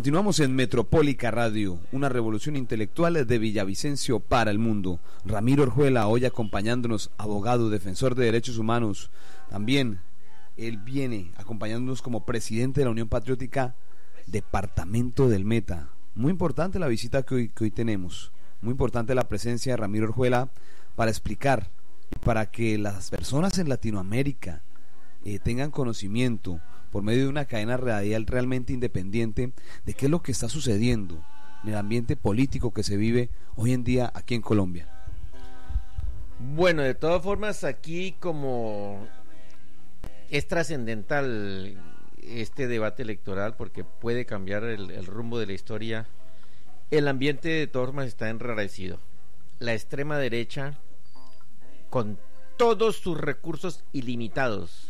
Continuamos en Metropólica Radio, una revolución intelectual de Villavicencio para el mundo. Ramiro Orjuela, hoy acompañándonos, abogado, defensor de derechos humanos. También él viene acompañándonos como presidente de la Unión Patriótica, Departamento del Meta. Muy importante la visita que hoy, tenemos, muy importante la presencia de Ramiro Orjuela para explicar, para que las personas en Latinoamérica eh, tengan conocimiento por medio de una cadena radial realmente independiente de qué es lo que está sucediendo en el ambiente político que se vive hoy en día aquí en Colombia. Bueno, de todas formas, aquí como es trascendental este debate electoral porque puede cambiar el, rumbo de la historia, el ambiente de todas formas está enrarecido. La extrema derecha, con todos sus recursos ilimitados,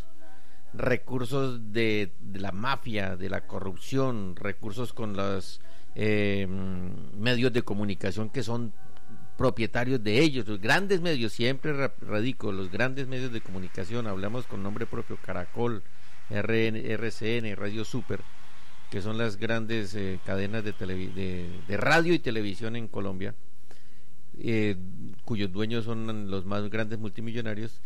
recursos de, la mafia, de la corrupción, recursos con los eh, medios de comunicación que son propietarios de ellos, los grandes medios, siempre ra- radico, los grandes medios de comunicación, hablamos con nombre propio, Caracol, RN, RCN, Radio Super, que son las grandes eh, cadenas de radio y televisión en Colombia, eh, cuyos dueños son los más grandes multimillonarios,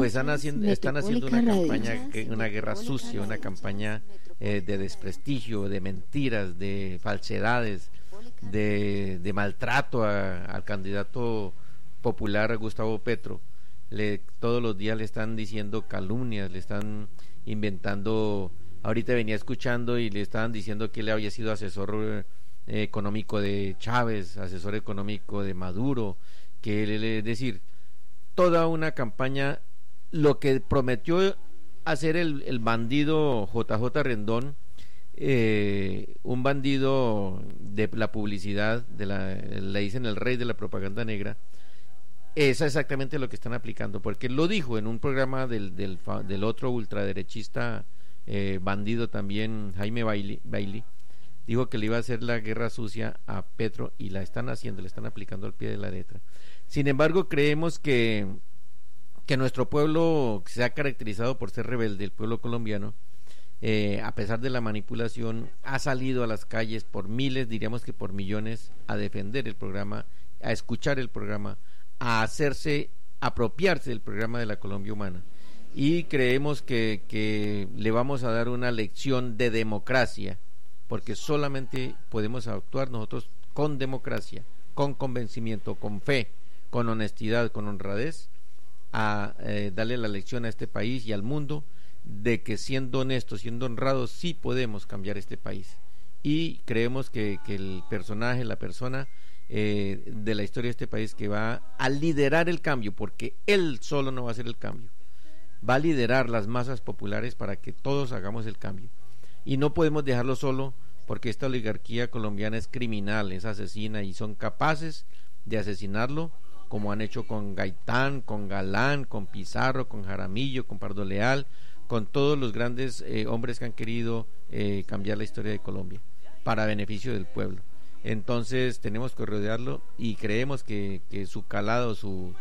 pues están haciendo, están haciendo una campaña, una guerra sucia, una campaña eh, de desprestigio, de mentiras, de falsedades, de, de maltrato a- al candidato popular Gustavo Petro. Le, todos los días le están diciendo calumnias, le están inventando. Ahorita venía escuchando y le estaban diciendo que él había sido asesor eh, económico de Chávez, asesor económico de Maduro, que es decir, toda una campaña, lo que prometió hacer el, el bandido JJ Rendón, eh, un bandido de la publicidad, de la, le dicen el rey de la propaganda negra, es exactamente lo que están aplicando, porque lo dijo en un programa del, del, del otro ultraderechista eh, bandido también, Jaime Bailey, dijo que le iba a hacer la guerra sucia a Petro y la están haciendo, le están aplicando al pie de la letra. Sin embargo, creemos que, que nuestro pueblo se ha caracterizado por ser rebelde, el pueblo colombiano, eh, a pesar de la manipulación, ha salido a las calles por miles, diríamos que por millones, a defender el programa a escuchar el programa, a hacerse, apropiarse del programa de la Colombia Humana. Y creemos que, que le vamos a dar una lección de democracia, porque solamente podemos actuar nosotros con democracia, con convencimiento, con fe, con honestidad, con honradez, a eh, darle la lección a este país y al mundo de que siendo honestos, siendo honrados, sí podemos cambiar este país. Y creemos que, que el personaje, la persona eh, de la historia de este país que va a liderar el cambio, porque él solo no va a hacer el cambio, va a liderar las masas populares para que todos hagamos el cambio. Y no podemos dejarlo solo porque esta oligarquía colombiana es criminal, es asesina y son capaces de asesinarlo como han hecho con Gaitán, con Galán, con Pizarro, con Jaramillo, con Pardo Leal, con todos los grandes eh, hombres que han querido eh, cambiar la historia de Colombia para beneficio del pueblo. Entonces tenemos que rodearlo y creemos que, su calado, su,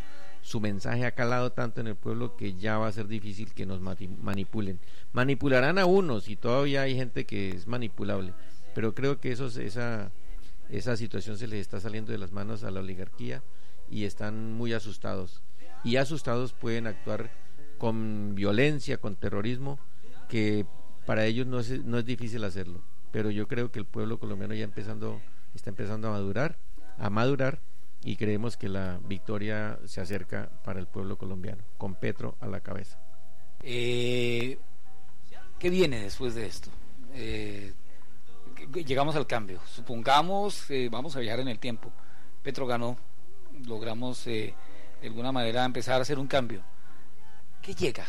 su mensaje ha calado tanto en el pueblo que ya va a ser difícil que nos manipulen. Manipularán a unos y todavía hay gente que es manipulable, pero creo que esa, esa situación se les está saliendo de las manos a la oligarquía y están muy asustados. Y asustados pueden actuar con violencia, con terrorismo, que para ellos no es, no es difícil hacerlo. Pero yo creo que el pueblo colombiano ya empezando, está empezando a madurar, a madurar, y creemos que la victoria se acerca para el pueblo colombiano, con Petro a la cabeza. Eh, ¿Qué viene después de esto? Eh, llegamos al cambio. Supongamos, eh, vamos a viajar en el tiempo. Petro ganó logramos eh, de alguna manera empezar a hacer un cambio. ¿Qué llega?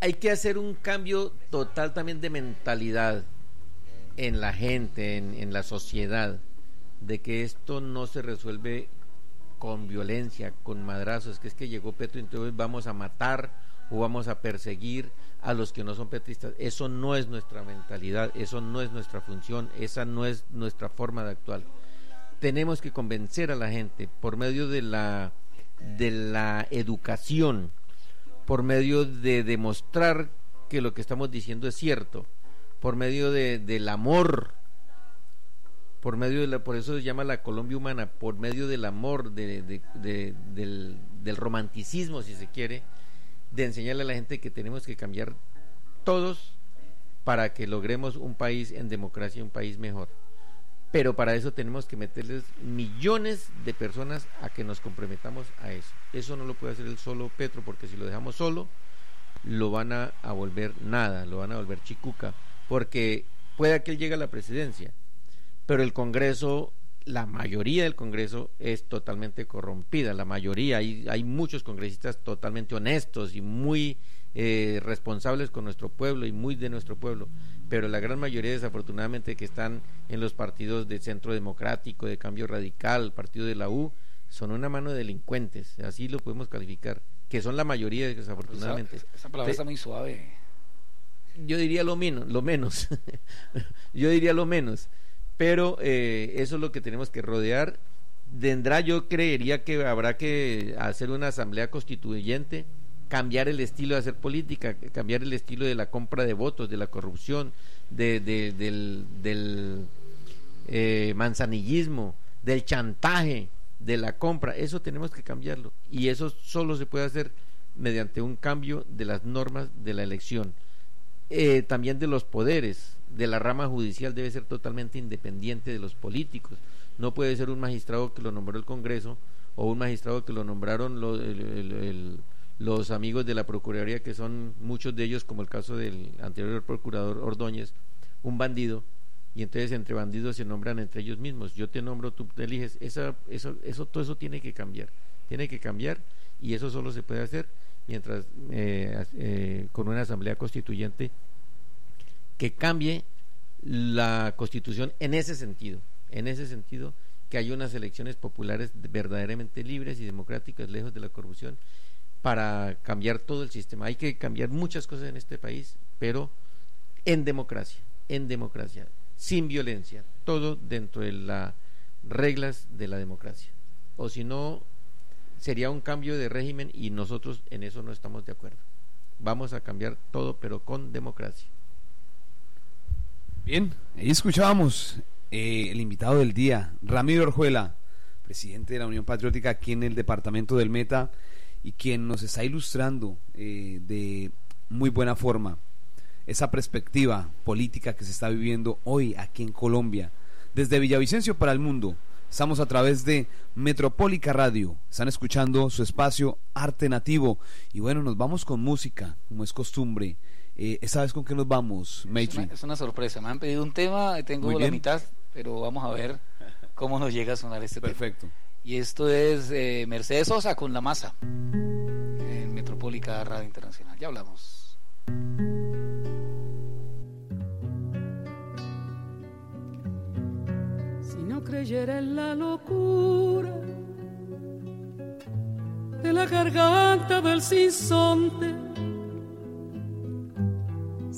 Hay que hacer un cambio total también de mentalidad en la gente, en, en la sociedad, de que esto no se resuelve con violencia, con madrazos, que es que llegó Petro entonces vamos a matar o vamos a perseguir a los que no son petristas. Eso no es nuestra mentalidad, eso no es nuestra función, esa no es nuestra forma de actuar tenemos que convencer a la gente por medio de la, de la educación, por medio de demostrar que lo que estamos diciendo es cierto, por medio de, del amor, por medio de la, por eso se llama la Colombia humana, por medio del amor, de, del, del romanticismo, si se quiere, de enseñarle a la gente que tenemos que cambiar todos para que logremos un país en democracia, un país mejor pero para eso tenemos que meterles millones de personas a que nos comprometamos a eso. Eso no lo puede hacer el solo Petro, porque si lo dejamos solo, lo van a, volver nada, lo van a volver chicuca, porque puede que él llegue a la presidencia, pero el Congreso, la mayoría del Congreso es totalmente corrompida, la mayoría, hay, hay muchos congresistas totalmente honestos y muy eh, responsables con nuestro pueblo y muy de nuestro pueblo, pero la gran mayoría desafortunadamente que están en los partidos de centro democrático, de cambio radical, partido de la U, son una mano de delincuentes, así lo podemos calificar, que son la mayoría desafortunadamente. Esa, palabra está muy suave. Yo diría lo menos, lo menos, yo diría lo menos, pero eh, eso es lo que tenemos que rodear. Tendrá, yo creería que habrá que hacer una asamblea constituyente cambiar el estilo de hacer política, cambiar el estilo de la compra de votos, de la corrupción, de, del, del eh, manzanillismo, del chantaje, de la compra. Eso tenemos que cambiarlo. Y eso solo se puede hacer mediante un cambio de las normas de la elección. Eh, también de los poderes, de la rama judicial debe ser totalmente independiente de los políticos. No puede ser un magistrado que lo nombró el Congreso o un magistrado que lo nombraron los amigos de la Procuraduría, que son muchos de ellos, como el caso del anterior procurador Ordóñez, un bandido, y entonces entre bandidos se nombran entre ellos mismos. Yo te nombro, tú te eliges. Esa, eso, eso, todo eso tiene que cambiar. Tiene que cambiar y eso solo se puede hacer mientras eh, eh, con una asamblea constituyente que cambie la constitución en ese sentido, en ese sentido que haya unas elecciones populares verdaderamente libres y democráticas, lejos de la corrupción para cambiar todo el sistema. Hay que cambiar muchas cosas en este país, pero en democracia, en democracia, sin violencia, todo dentro de las reglas de la democracia. O si no, sería un cambio de régimen y nosotros en eso no estamos de acuerdo. Vamos a cambiar todo, pero con democracia. Bien, ahí escuchábamos eh, el invitado del día, Ramiro Orjuela presidente de la Unión Patriótica aquí en el departamento del Meta y quien nos está ilustrando eh, de muy buena forma esa perspectiva política que se está viviendo hoy aquí en Colombia. Desde Villavicencio para el mundo, estamos a través de Metropólica Radio, están escuchando su espacio Arte Nativo y bueno, nos vamos con música, como es costumbre. Eh, ¿Esta vez con qué nos vamos, Maitri? Es una, es una sorpresa, me han pedido un tema, tengo Muy la bien. mitad, pero vamos a ver cómo nos llega a sonar este tema. Perfecto. Y esto es eh, Mercedes Sosa con La Masa en Metropólica Radio Internacional. Ya hablamos. Si no creyera en la locura de la garganta del sinsonte,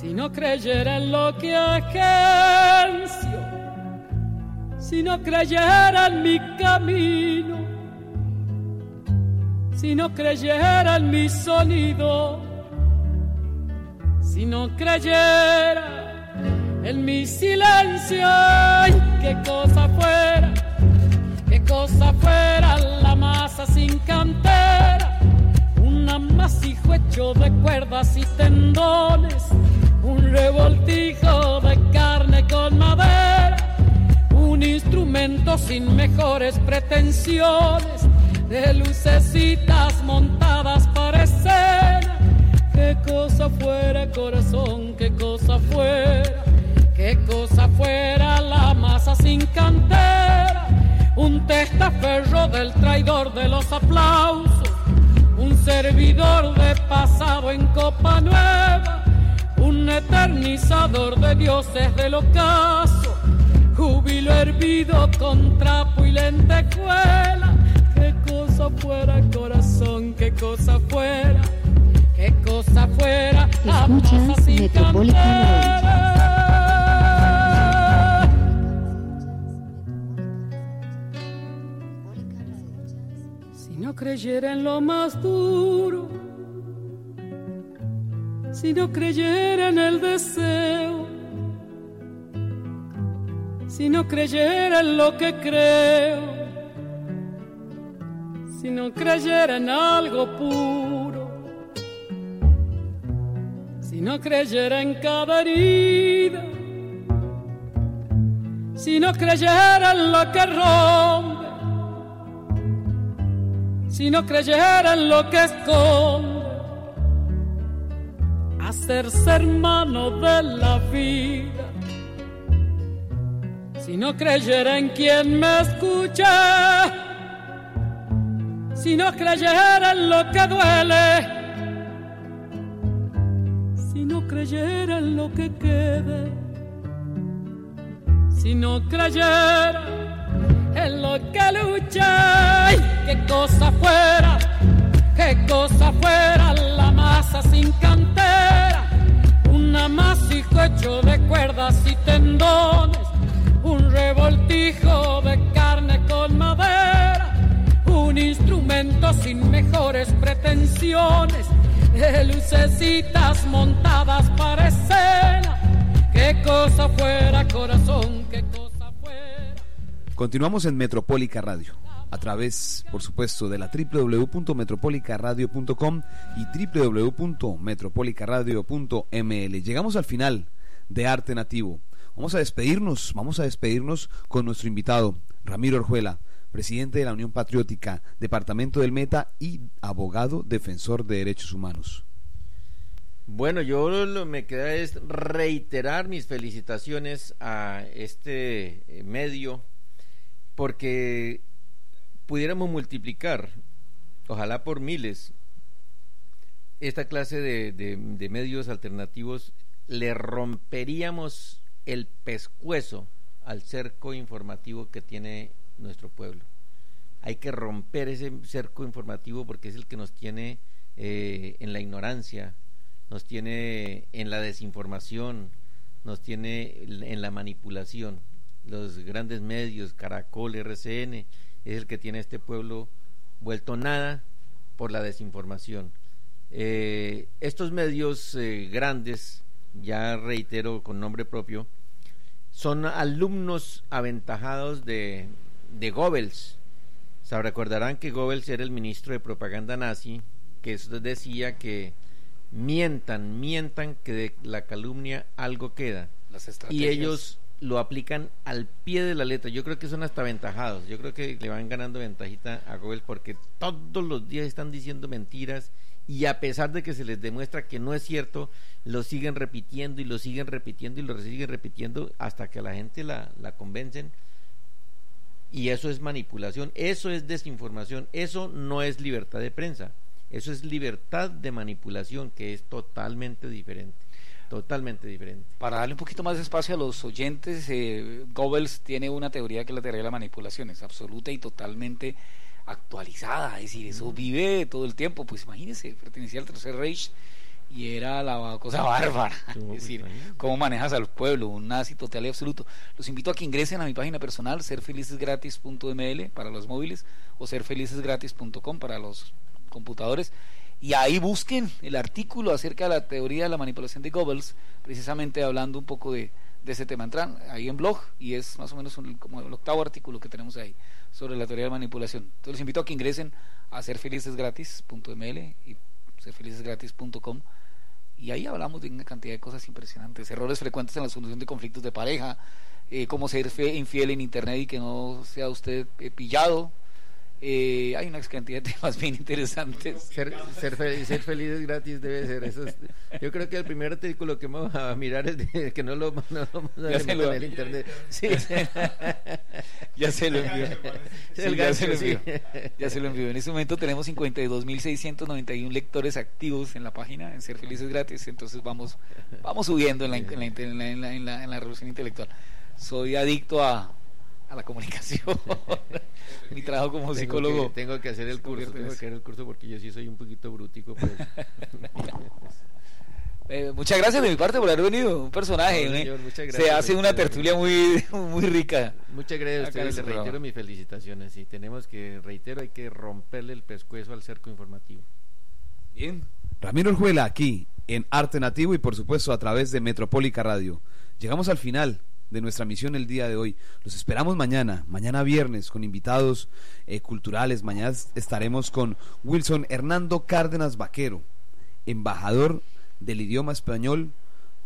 si no creyera en lo que agencio, si no creyera en mi camino, si no creyera en mi sonido, si no creyera en mi silencio, ay, qué cosa fuera, qué cosa fuera la masa sin cantera, amasijo hecho de cuerdas y tendones, un revoltijo de carne con madera, un instrumento sin mejores pretensiones, de lucecitas montadas para escena. Qué cosa fuera corazón, qué cosa fuera, qué cosa fuera la masa sin cantera, un testaferro del traidor de los aplausos, un servidor de pasado en copa nueva, un eternizador de dioses del ocaso, júbilo hervido con trapo y lentejuela. Qué cosa fuera corazón, qué cosa fuera, qué cosa fuera. La Escuchas masa creyera en lo más duro, si no creyera en el deseo, si no creyera en lo que creo, si no creyera en algo puro, si no creyera en cada herida, si no creyera en lo que rompe, si no creyera en lo que esconde, hacerse hermano de la vida. Si no creyera en quien me escucha, si no creyera en lo que duele, si no creyera en lo que quede, si no creyera en lo que lucha, ¡ay! qué cosa fuera, qué cosa fuera la masa sin cantera, un amasijo hecho de cuerdas y tendones, un revoltijo de carne con madera, un instrumento sin mejores pretensiones, de lucecitas montadas para escena, qué cosa fuera corazón, qué cosa. Continuamos en Metropólica Radio, a través, por supuesto, de la www.metropolicaradio.com y www.metropolicaradio.ml. Llegamos al final de Arte Nativo. Vamos a despedirnos, vamos a despedirnos con nuestro invitado, Ramiro Orjuela, presidente de la Unión Patriótica, Departamento del Meta y abogado defensor de derechos humanos. Bueno, yo lo me queda es reiterar mis felicitaciones a este medio porque pudiéramos multiplicar, ojalá por miles, esta clase de, medios alternativos, le romperíamos el pescuezo al cerco informativo que tiene nuestro pueblo. hay que romper ese cerco informativo porque es el que nos tiene eh, en la ignorancia, nos tiene en la desinformación, nos tiene en la manipulación. Los grandes medios, Caracol, RCN, es el que tiene a este pueblo vuelto nada por la desinformación. Eh, estos medios eh, grandes, ya reitero con nombre propio, son alumnos aventajados de, de Goebbels. Se recordarán que Goebbels era el ministro de propaganda nazi, que eso decía que mientan, mientan que de la calumnia algo queda. y ellos lo aplican al pie de la letra. Yo creo que son hasta aventajados. Yo creo que le van ganando ventajita a Goebbels porque todos los días están diciendo mentiras y a pesar de que se les demuestra que no es cierto, lo siguen repitiendo y lo siguen repitiendo y lo siguen repitiendo hasta que a la gente la, la convencen. Y eso es manipulación, eso es desinformación, eso no es libertad de prensa, eso es libertad de manipulación que es totalmente diferente. Totalmente diferente. Para darle un poquito más de espacio a los oyentes, eh, Goebbels tiene una teoría que es la teoría de la manipulación, es absoluta y totalmente actualizada, es decir, eso vive todo el tiempo, pues imagínense, pertenecía al Tercer Reich y era la cosa bárbara, es decir, cómo manejas al pueblo, un nazi total y absoluto. Los invito a que ingresen a mi página personal, serfelicesgratis.ml para los móviles o serfelicesgratis.com para los computadores y ahí busquen el artículo acerca de la teoría de la manipulación de Goebbels, precisamente hablando un poco de, ese tema. Entran ahí en blog y es más o menos como el octavo artículo que tenemos ahí sobre la teoría de la manipulación. Entonces les invito a que ingresen a serfelicesgratis.ml y serfelicesgratis.com y ahí hablamos de una cantidad de cosas impresionantes, errores frecuentes en la solución de conflictos de pareja, eh, cómo ser infiel en internet y que no sea usted eh, pillado, eh, hay una cantidad de temas bien interesantes. Ser, ser, feliz, ser feliz es gratis, debe ser. Eso yo creo que el primer artículo que vamos a mirar es de, que no lo, no vamos a ver en el internet. Sí. ya se lo envió. ya, se lo envió. ya se lo envió. En este momento tenemos 52.691 lectores activos en la página, en Ser Felices Gratis. Entonces vamos, vamos subiendo en la, en la, en la, en la, en la revolución intelectual. Soy adicto a a la comunicación. Mi trabajo como psicólogo. tengo que hacer el curso, tengo que hacer el curso porque yo sí soy un poquito brutico. Pues. Eh, muchas gracias de mi parte por haber venido, un personaje. ¿eh? Se hace una tertulia muy, muy rica. Muchas gracias a ustedes, les reitero mis felicitaciones. Y tenemos que, reitero, hay que romperle el pescuezo al cerco informativo. Bien. Ramiro Orjuela aquí en Arte Nativo y por supuesto a través de Metropólica Radio. Llegamos al final de nuestra misión el día de hoy. Los esperamos mañana, mañana viernes, con invitados eh, culturales. Mañana estaremos con Wilson Hernando Cárdenas Vaquero, embajador del idioma español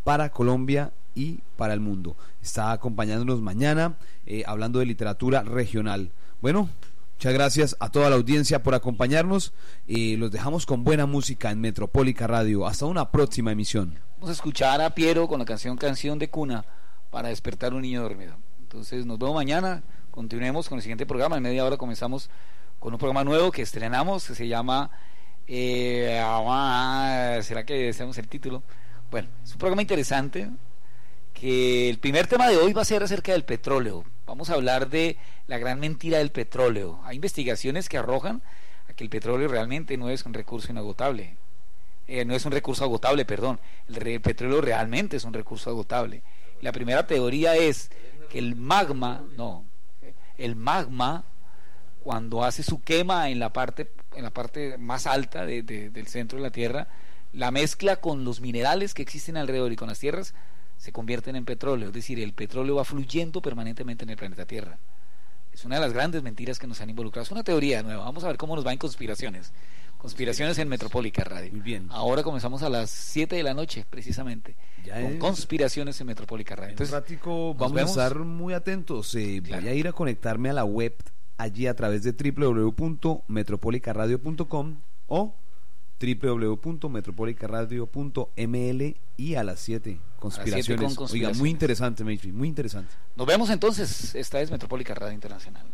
para Colombia y para el mundo. Está acompañándonos mañana eh, hablando de literatura regional. Bueno, muchas gracias a toda la audiencia por acompañarnos. y los dejamos con buena música en Metropólica Radio. Hasta una próxima emisión. Vamos a escuchar a Piero con la canción Canción de Cuna para despertar un niño dormido. Entonces nos vemos mañana, continuemos con el siguiente programa, en media hora comenzamos con un programa nuevo que estrenamos, que se llama... Eh, ah, ¿Será que deseamos el título? Bueno, es un programa interesante, que el primer tema de hoy va a ser acerca del petróleo. Vamos a hablar de la gran mentira del petróleo. Hay investigaciones que arrojan a que el petróleo realmente no es un recurso inagotable. Eh, no es un recurso agotable, perdón. el petróleo realmente es un recurso agotable. La primera teoría es que el magma, no, el magma cuando hace su quema en la parte, en la parte más alta del centro de la Tierra, la mezcla con los minerales que existen alrededor y con las tierras se convierten en petróleo, es decir, el petróleo va fluyendo permanentemente en el planeta Tierra. Es una de las grandes mentiras que nos han involucrado. Es una teoría nueva. Vamos a ver cómo nos va en conspiraciones. Conspiraciones en Metropólica Radio. Muy bien. Ahora comenzamos a las 7 de la noche, precisamente. con conspiraciones en Metropólica Radio. Entonces, vamos a estar muy atentos. Eh, Voy a ir a conectarme a la web allí a través de www.metropolicaradio.com o www.metropolicaradio.ml y a las 7 conspiraciones. Oiga, muy interesante, muy interesante. Nos vemos entonces. Esta es Metropólica Radio Internacional.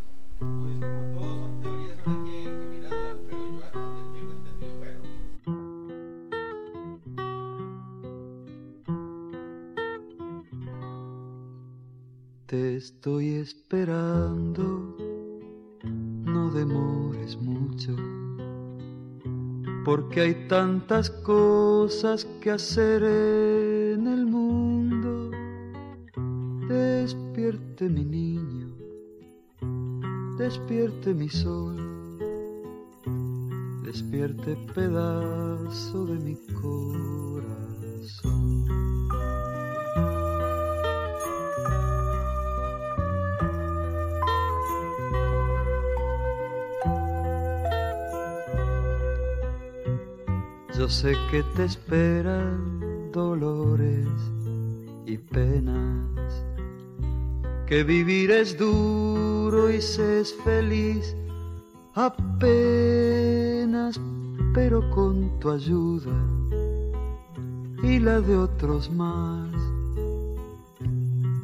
Te estoy esperando, no demores mucho, porque hay tantas cosas que hacer en el mundo. Despierte mi niño, despierte mi sol, despierte pedazo de mi corazón. Yo sé que te esperan dolores y penas, que vivir es duro y se feliz apenas, pero con tu ayuda y la de otros más,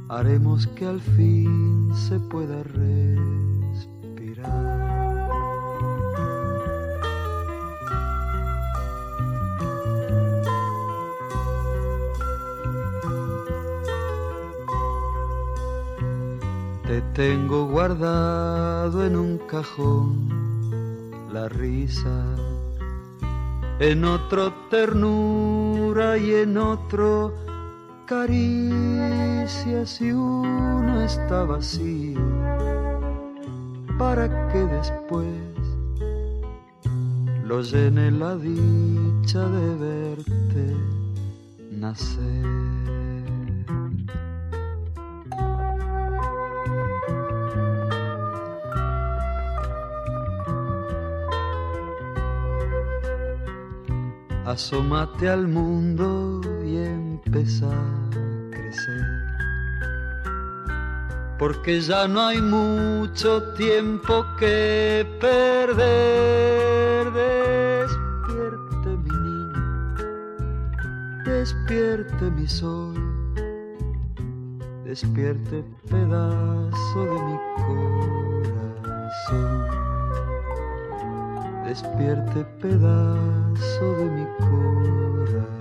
haremos que al fin se pueda respirar. Te tengo guardado en un cajón la risa, en otro ternura y en otro caricia si uno está vacío, para que después lo llene la dicha de verte nacer. Asómate al mundo y empieza a crecer. Porque ya no hay mucho tiempo que perder. Despierte mi niño, despierte mi sol, despierte pedazo de mi corazón despierte pedazo de mi corazón.